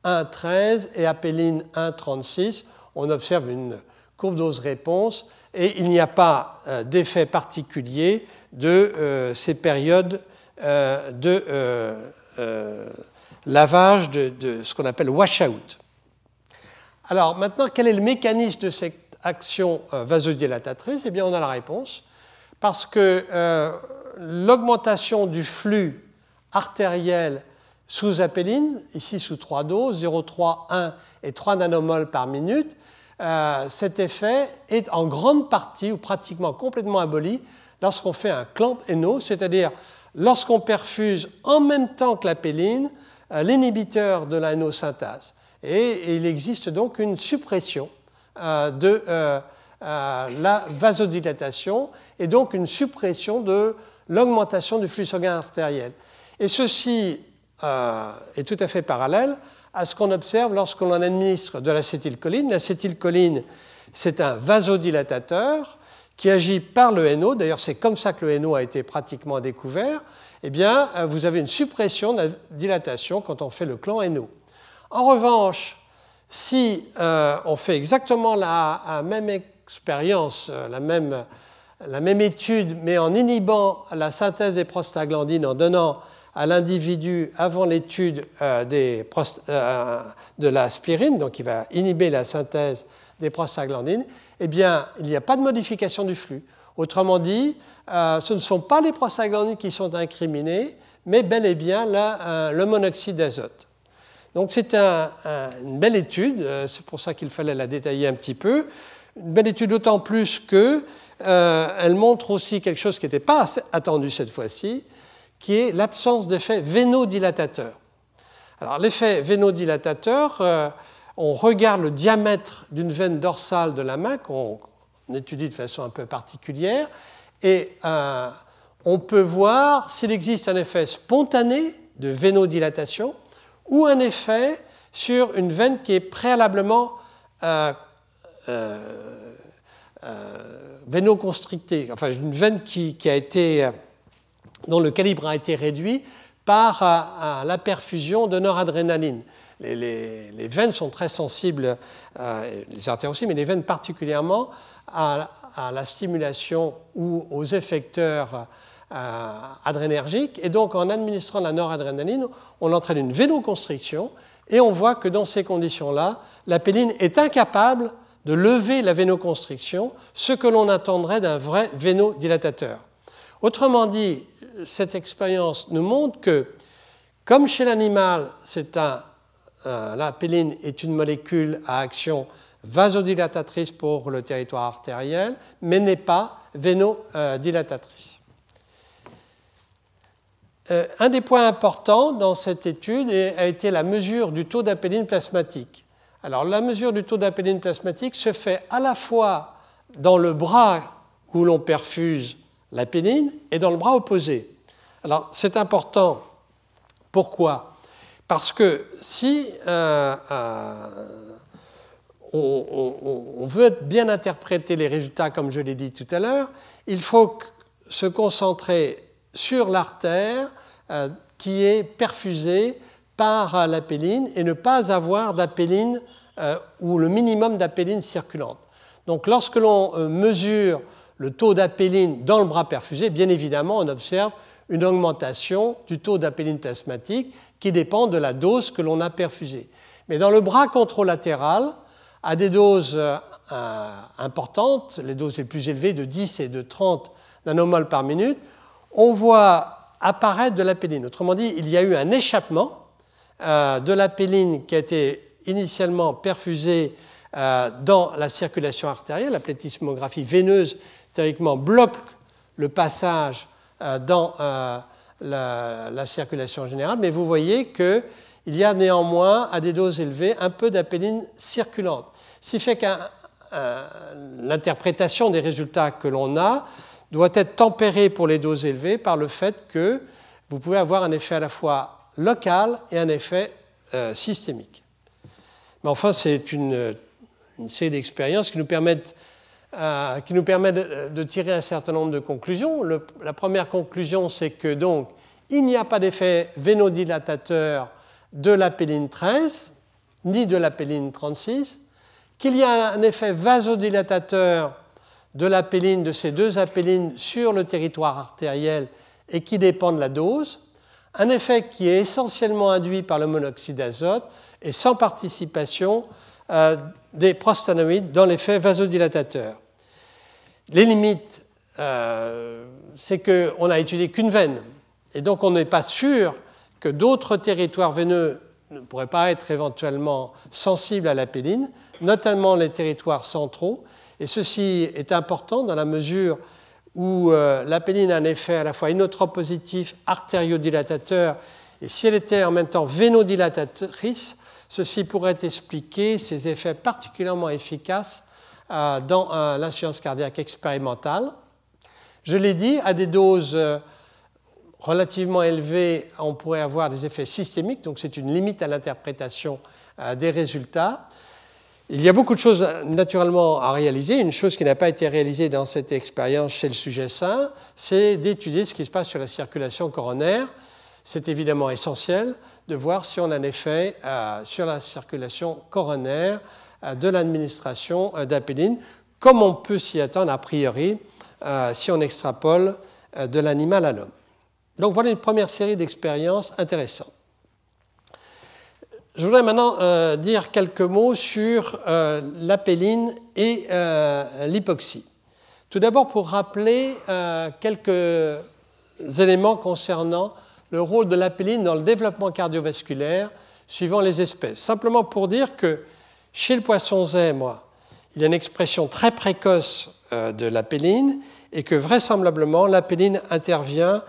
1,13 et apéline 1,36. On observe une courbe dose-réponse et il n'y a pas euh, d'effet particulier de euh, ces périodes euh, de euh, lavage de, ce qu'on appelle washout. Alors maintenant, quel est le mécanisme de cette action vasodilatatrice Eh bien, on a la réponse. Parce que l'augmentation du flux artériel sous apéline, ici sous 3 doses, 0,3, 1 et 3 nanomoles par minute, cet effet est en grande partie ou pratiquement complètement aboli lorsqu'on fait un clamp NO, c'est-à-dire lorsqu'on perfuse en même temps que la péline euh, l'inhibiteur de la NO-synthase. Et, il existe donc une suppression euh, de euh, la vasodilatation et donc une suppression de l'augmentation du flux sanguin artériel. Et ceci est tout à fait parallèle à ce qu'on observe lorsqu'on administre de l'acétylcholine. L'acétylcholine, c'est un vasodilatateur qui agit par le NO, d'ailleurs c'est comme ça que le NO a été pratiquement découvert, eh bien euh, vous avez une suppression de la dilatation quand on fait le clan NO. En revanche, si euh, on fait exactement la, même expérience, euh, la même étude, mais en inhibant la synthèse des prostaglandines, en donnant à l'individu, avant l'étude euh, euh, de donc il va inhiber la synthèse des prostaglandines, eh bien, il n'y a pas de modification du flux. Autrement dit, euh, ce ne sont pas les prostaglandines qui sont incriminées, mais bel et bien le monoxyde d'azote. Donc c'est une belle étude, c'est pour ça qu'il fallait la détailler un petit peu. Une belle étude d'autant plus qu'elle elle montre aussi quelque chose qui n'était pas attendu cette fois-ci, qui est l'absence d'effet vénodilatateur. Alors l'effet vénodilatateur, euh, on regarde le diamètre d'une veine dorsale de la main qu'on étudie de façon un peu particulière et euh, on peut voir s'il existe un effet spontané de vénodilatation ou un effet sur une veine qui est préalablement euh, vénoconstrictée, enfin une veine qui a été dont le calibre a été réduit par euh, la perfusion de noradrénaline. Les, veines sont très sensibles, euh, les artères aussi, mais les veines particulièrement à, la stimulation ou aux effecteurs euh, adrénergiques. Et donc, en administrant la noradrénaline, on entraîne une vénoconstriction et on voit que dans ces conditions-là, la péline est incapable de lever la vénoconstriction, ce que l'on attendrait d'un vrai vénodilatateur. Autrement dit, cette expérience nous montre que, comme chez l'animal, la péline est une molécule à action vasodilatatrice pour le territoire artériel, mais n'est pas vénodilatatrice. Euh, un des points importants dans cette étude a été la mesure du taux d'apéline plasmatique. Alors, la mesure du taux d'apéline plasmatique se fait à la fois dans le bras où l'on perfuse la pénine et dans le bras opposé. Alors c'est important. Pourquoi? Parce que si euh, euh, on, veut bien interpréter les résultats, comme je l'ai dit tout à l'heure, il faut se concentrer sur l'artère euh, qui est perfusée par la péline et ne pas avoir d'apéline ou le minimum d'apéline circulante. Donc lorsque l'on mesure le taux d'apéline dans le bras perfusé, bien évidemment, on observe une augmentation du taux d'apéline plasmatique qui dépend de la dose que l'on a perfusée. Mais dans le bras contralatéral, à des doses euh, importantes, les doses les plus élevées de 10 et de 30 nanomoles par minute, on voit apparaître de l'apéline. Autrement dit, il y a eu un échappement euh, de l'apéline qui a été initialement perfusée euh, dans la circulation artérielle. La plétismographie veineuse théoriquement bloque le passage euh, dans euh, la, circulation générale, mais vous voyez qu'il y a néanmoins, à des doses élevées, un peu d'apéline circulante. Ce qui fait que l'interprétation des résultats que l'on a doit être tempérée pour les doses élevées par le fait que vous pouvez avoir un effet à la fois local et un effet euh, systémique. Mais enfin, c'est une, série d'expériences qui nous permettent euh, qui nous permet de, tirer un certain nombre de conclusions. la première conclusion, c'est que donc il n'y a pas d'effet vénodilatateur de l'apéline 13 ni de l'apéline 36, qu'il y a un effet vasodilatateur de l'apéline, de ces deux apélines sur le territoire artériel et qui dépend de la dose, un effet qui est essentiellement induit par le monoxyde d'azote et sans participation euh, des prostanoïdes dans l'effet vasodilatateur. Les limites, euh, c'est qu'on n'a étudié qu'une veine. Et donc on n'est pas sûr que d'autres territoires veineux ne pourraient pas être éventuellement sensibles à la péline, notamment les territoires centraux. Et ceci est important dans la mesure où euh, la péline a un effet à la fois inotropositif, artériodilatateur, et si elle était en même temps vénodilatatrice, ceci pourrait expliquer ces effets particulièrement efficaces euh, dans euh, l'insuffisance cardiaque expérimentale. Je l'ai dit, à des doses euh, relativement élevées, on pourrait avoir des effets systémiques, donc c'est une limite à l'interprétation des résultats. Il y a beaucoup de choses naturellement à réaliser. Une chose qui n'a pas été réalisée dans cette expérience chez le sujet sain, c'est d'étudier ce qui se passe sur la circulation coronaire. C'est évidemment essentiel de voir si on a un effet sur la circulation coronaire de l'administration euh, d'apéline, comme on peut s'y attendre a priori si on extrapole de l'animal à l'homme. Donc voilà une première série d'expériences intéressantes. Je voudrais maintenant euh, dire quelques mots sur euh, l'apéline et euh, l'hypoxie. Tout d'abord pour rappeler quelques éléments concernant le rôle de l'apéline dans le développement cardiovasculaire suivant les espèces. Simplement pour dire que chez le poisson zèbre, il y a une expression très précoce de l'apéline et que vraisemblablement l'apéline intervient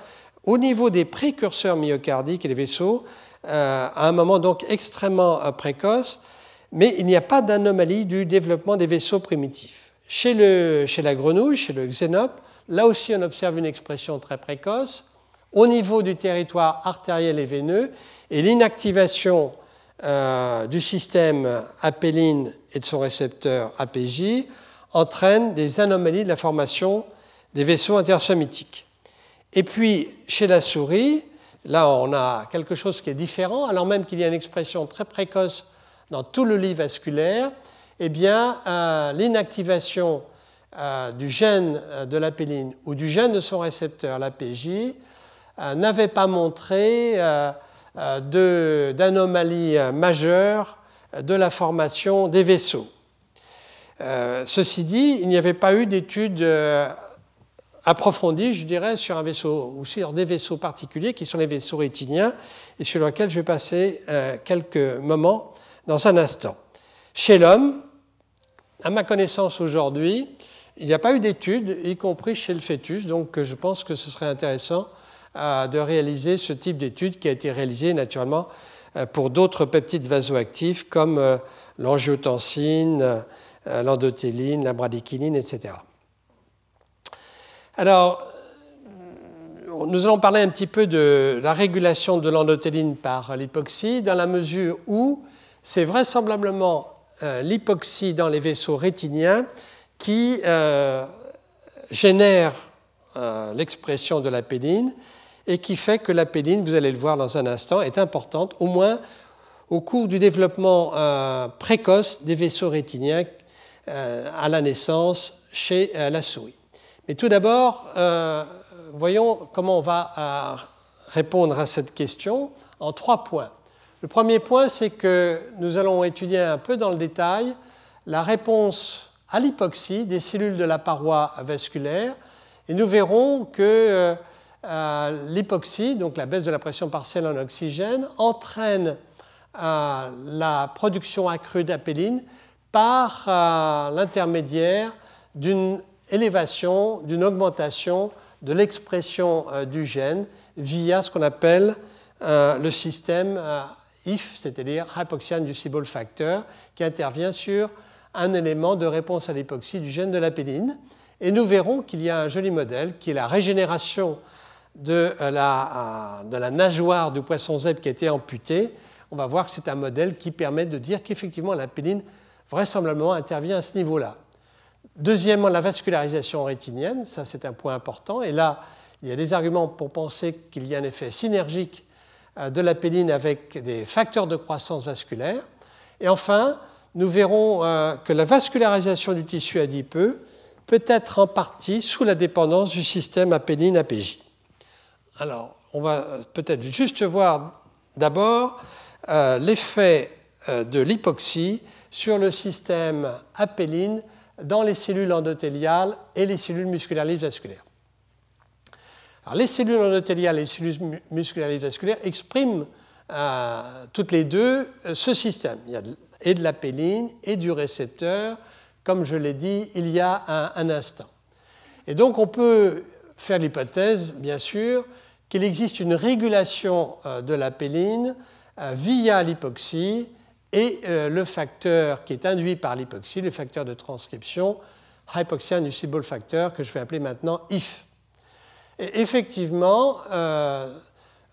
au niveau des précurseurs myocardiques et des vaisseaux euh, à un moment donc extrêmement euh, précoce, mais il n'y a pas d'anomalie du développement des vaisseaux primitifs. Chez, le, chez la grenouille, chez le xénope, là aussi on observe une expression très précoce au niveau du territoire artériel et veineux, et l'inactivation euh, du système apéline et de son récepteur APJ entraîne des anomalies de la formation des vaisseaux intersemitiques. Et puis, chez la souris, Là, on a quelque chose qui est différent, alors même qu'il y a une expression très précoce dans tout le lit vasculaire, eh bien, euh, l'inactivation euh, du gène euh, de l'apéline ou du gène de son récepteur, l'APJ, n'avait pas montré d'anomalie majeure de la formation des vaisseaux. ceci dit, il n'y avait pas eu d'études approfondie, je dirais, sur un vaisseau ou sur des vaisseaux particuliers qui sont les vaisseaux rétiniens et sur lesquels je vais passer euh, quelques moments dans un instant. Chez l'homme, à ma connaissance aujourd'hui, il n'y a pas eu d'études, y compris chez le fœtus, donc je pense que ce serait intéressant euh, de réaliser ce type d'étude qui a été réalisé naturellement euh, pour d'autres peptides vasoactifs comme l'angiotensine, l'endothéline, la bradykinin, etc. Alors, nous allons parler un petit peu de la régulation de l'endothéline par l'hypoxie, dans la mesure où c'est vraisemblablement euh, l'hypoxie dans les vaisseaux rétiniens qui euh, génère euh, l'expression de la péline et qui fait que la péline, vous allez le voir dans un instant, est importante, au moins au cours du développement précoce des vaisseaux rétiniens à la naissance chez la souris. Mais tout d'abord, euh, voyons comment on va euh, répondre à cette question en trois points. Le premier point, c'est que nous allons étudier un peu dans le détail la réponse à l'hypoxie des cellules de la paroi vasculaire et nous verrons que euh, l'hypoxie, donc la baisse de la pression partielle en oxygène, entraîne la production accrue d'apéline par l'intermédiaire d'une élévation, d'une augmentation de l'expression euh, du gène via ce qu'on appelle euh, le système euh, IF, c'est-à-dire hypoxia-inducible factor, qui intervient sur un élément de réponse à l'hypoxie du gène de la péline. Et nous verrons qu'il y a un joli modèle qui est la régénération de la, de la nageoire du poisson zèbre qui a été amputée. On va voir que c'est un modèle qui permet de dire qu'effectivement la péline vraisemblablement intervient à ce niveau-là. Deuxièmement, la vascularisation rétinienne, ça c'est un point important. Et là, il y a des arguments pour penser qu'il y a un effet synergique euh, de la péline avec des facteurs de croissance vasculaire. Et enfin, nous verrons euh, que la vascularisation du tissu adipeux peut être en partie sous la dépendance du système apéline-APJ. Alors, on va euh, peut-être juste voir d'abord l'effet de l'hypoxie sur le système apéline dans les cellules endothéliales et les cellules musculaires vasculaires. Alors, les cellules endothéliales et les cellules musculaires vasculaires expriment euh, toutes les deux euh, ce système. Il y a et de la péline et du récepteur, comme je l'ai dit il y a un, instant. Et donc on peut faire l'hypothèse, bien sûr, qu'il existe une régulation euh, de la péline via l'hypoxie et euh, le facteur qui est induit par l'hypoxie, le facteur de transcription, hypoxia inducible factor, que je vais appeler maintenant IF. Effectivement, euh,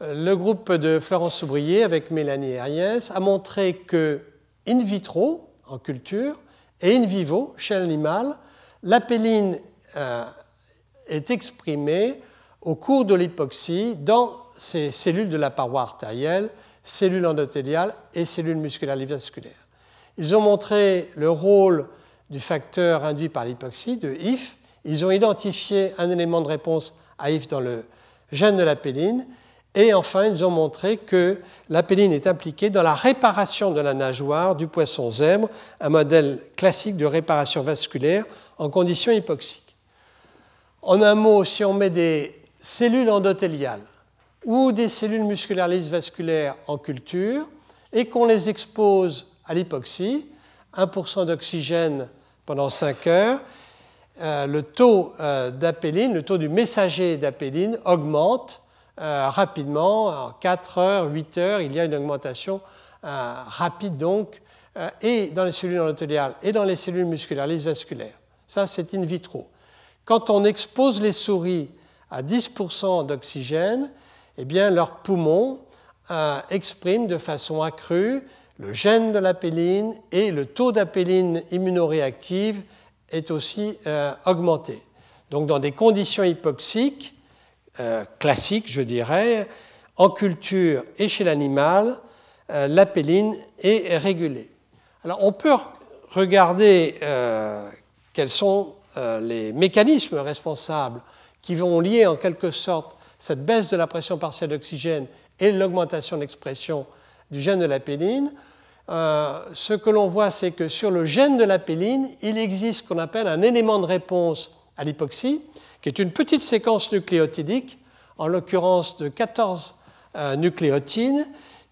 le groupe de Florence Soubrier avec Mélanie Ariès a montré que in vitro, en culture, et in vivo, chez l'animal, l'apéline euh, est exprimée au cours de l'hypoxie dans ces cellules de la paroi artérielle cellules endothéliales et cellules musculaires vasculaires. Ils ont montré le rôle du facteur induit par l'hypoxie, de IF, Ils ont identifié un élément de réponse à IF dans le gène de l'apéline. Et enfin, ils ont montré que l'apéline est impliquée dans la réparation de la nageoire du poisson zèbre, un modèle classique de réparation vasculaire en conditions hypoxiques. En un mot, si on met des cellules endothéliales ou des cellules musculaires lisses vasculaires en culture et qu'on les expose à l'hypoxie, 1% d'oxygène pendant 5 heures, euh, le taux euh, d'apéline, le taux du messager d'apéline augmente euh, rapidement. En 4 heures, 8 heures, il y a une augmentation rapide donc, et dans les cellules endothéliales et dans les cellules musculaires lisses vasculaires. Ça, c'est in vitro. Quand on expose les souris à 10% d'oxygène, eh bien, leurs poumons expriment de façon accrue le gène de l'apéline et le taux d'apéline immunoréactive est aussi euh, augmenté. Donc dans des conditions hypoxiques euh, classiques, je dirais, en culture et chez l'animal, euh, l'apéline est régulée. Alors on peut regarder quels sont les mécanismes responsables qui vont lier en quelque sorte cette baisse de la pression partielle d'oxygène et l'augmentation de l'expression du gène de l'apéline. Euh, ce que l'on voit, c'est que sur le gène de l'apéline, il existe ce qu'on appelle un élément de réponse à l'hypoxie, qui est une petite séquence nucléotidique, en l'occurrence de 14 euh, nucléotines,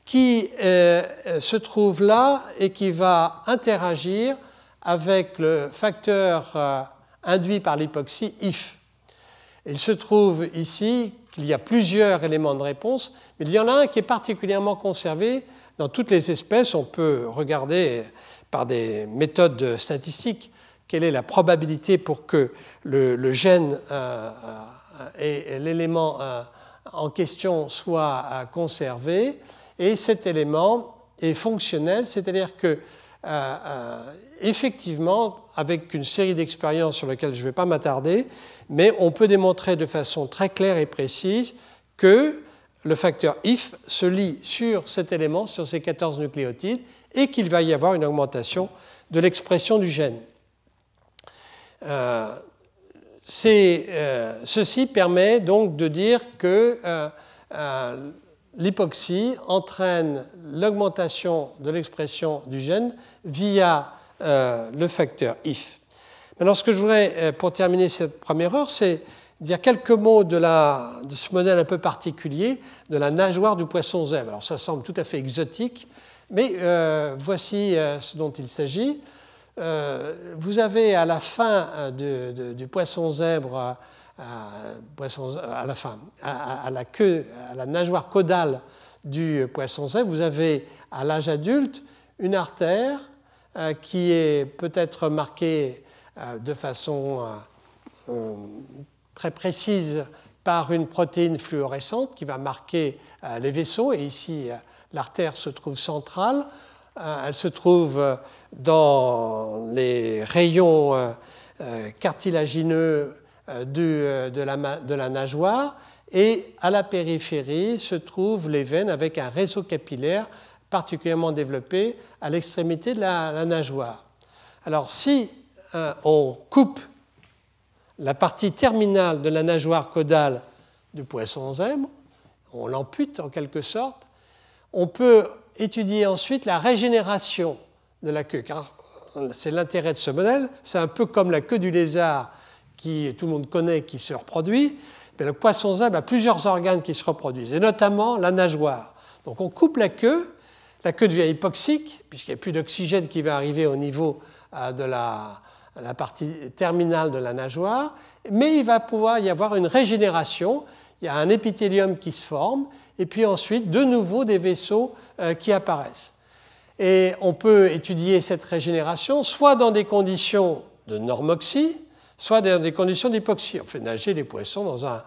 qui euh, se trouve là et qui va interagir avec le facteur induit par l'hypoxie IF. Il se trouve ici qu'il y a plusieurs éléments de réponse, mais il y en a un qui est particulièrement conservé dans toutes les espèces, on peut regarder par des méthodes statistiques quelle est la probabilité pour que le, gène euh, euh, et l'élément euh, en question soit conservé. Et cet élément est fonctionnel, c'est-à-dire que effectivement, avec une série d'expériences sur lesquelles je ne vais pas m'attarder, mais on peut démontrer de façon très claire et précise que le facteur IF se lit sur cet élément, sur ces 14 nucléotides, et qu'il va y avoir une augmentation de l'expression du gène. Euh, euh, ceci permet donc de dire que euh, l'hypoxie entraîne l'augmentation de l'expression du gène via le facteur IF. Maintenant, ce que je voudrais, pour terminer cette première heure, c'est dire quelques mots de, ce modèle un peu particulier de la nageoire du poisson zèbre. Alors ça semble tout à fait exotique, mais euh, voici euh, ce dont il s'agit. Euh, vous avez à la fin du poisson zèbre, à, la fin, à, la queue, à la nageoire caudale du poisson zèbre, vous avez à l'âge adulte une artère qui est peut-être marquée de façon très précise par une protéine fluorescente qui va marquer euh, les vaisseaux. Et ici, euh, l'artère se trouve centrale. Euh, elle se trouve dans les rayons cartilagineux de, la, de, la, nageoire. Et à la périphérie se trouvent les veines avec un réseau capillaire particulièrement développé à l'extrémité de la, nageoire. Alors si on coupe la partie terminale de la nageoire caudale du poisson zèbre, on l'ampute en quelque sorte, on peut étudier ensuite la régénération de la queue, car c'est l'intérêt de ce modèle, c'est un peu comme la queue du lézard qui tout le monde connaît, qui se reproduit, mais le poisson zèbre a plusieurs organes qui se reproduisent, et notamment la nageoire. Donc on coupe la queue, la queue devient hypoxique, puisqu'il n'y a plus d'oxygène qui va arriver au niveau euh, de la, partie terminale de la nageoire, mais il va pouvoir y avoir une régénération. Il y a un épithélium qui se forme, et puis ensuite, de nouveau, des vaisseaux euh, qui apparaissent. Et on peut étudier cette régénération soit dans des conditions de normoxie, soit dans des conditions d'hypoxie. On fait nager les poissons dans un,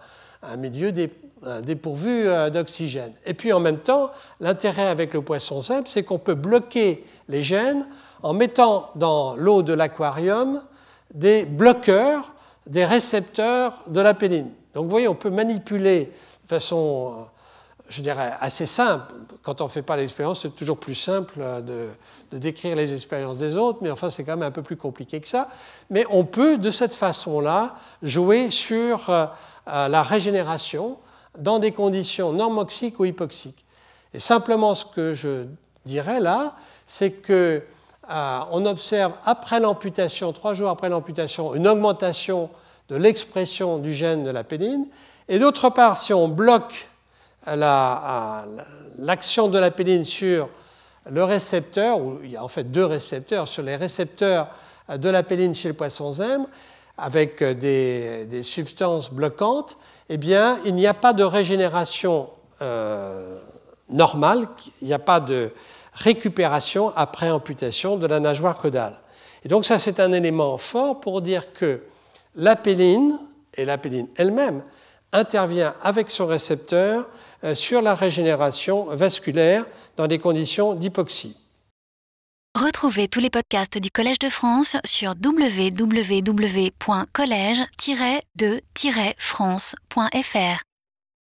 milieu dépourvu euh, d'oxygène. Et puis en même temps, l'intérêt avec le poisson simple, c'est qu'on peut bloquer les gènes en mettant dans l'eau de l'aquarium des bloqueurs des récepteurs de la péline. Donc vous voyez, on peut manipuler de façon, je dirais, assez simple, quand on ne fait pas l'expérience, c'est toujours plus simple de, décrire les expériences des autres, mais enfin c'est quand même un peu plus compliqué que ça. Mais on peut de cette façon-là jouer sur la régénération dans des conditions normoxiques ou hypoxiques. Et simplement ce que je dirais là, c'est que on observe après l'amputation, trois jours après l'amputation, une augmentation de l'expression du gène de la péline. Et d'autre part, si on bloque l'action de la péline sur le récepteur, où il y a en fait deux récepteurs, sur les récepteurs de la péline chez le poisson zèbre, avec des, substances bloquantes, eh bien, il n'y a pas de régénération euh, normale, il n'y a pas de récupération après amputation de la nageoire caudale. Et donc ça, c'est un élément fort pour dire que la péline, et la péline elle-même, intervient avec son récepteur sur la régénération vasculaire dans des conditions d'hypoxie. Retrouvez tous les podcasts du Collège de France sur www.collège-de-france.fr.